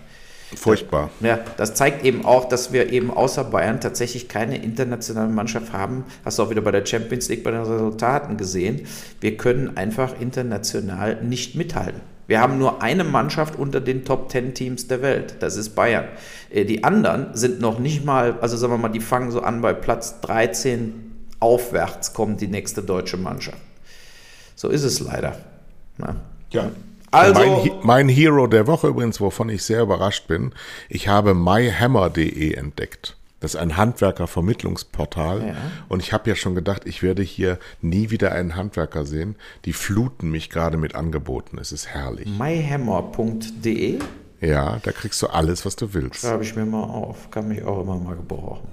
Furchtbar. Ja, das zeigt eben auch, dass wir eben außer Bayern tatsächlich keine internationale Mannschaft haben. Hast du auch wieder bei der Champions League bei den Resultaten gesehen. Wir können einfach international nicht mithalten. Wir haben nur eine Mannschaft unter den Top 10 Teams der Welt. Das ist Bayern. Äh, Die anderen sind noch nicht mal, also sagen wir mal, die fangen so an bei Platz 13 aufwärts kommt die nächste deutsche Mannschaft. So ist es leider. Na. Ja. Also- mein, mein Hero der Woche übrigens, wovon ich sehr überrascht bin, ich habe myhammer.de entdeckt. Das ist ein Handwerkervermittlungsportal. Ja. Und ich habe ja schon gedacht, ich werde hier nie wieder einen Handwerker sehen. Die fluten mich gerade mit Angeboten. Es ist herrlich. myhammer.de Ja, da kriegst du alles, was du willst. Schreibe ich mir mal auf. Kann mich auch immer mal gebrauchen.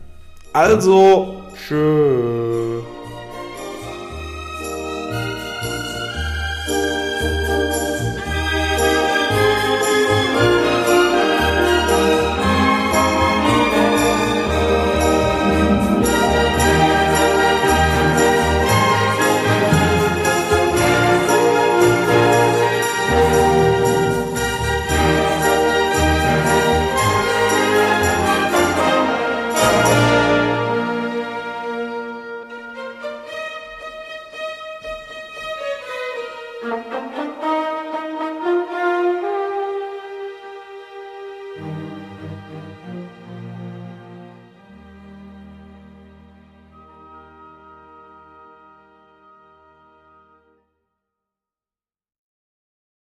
Also, schön.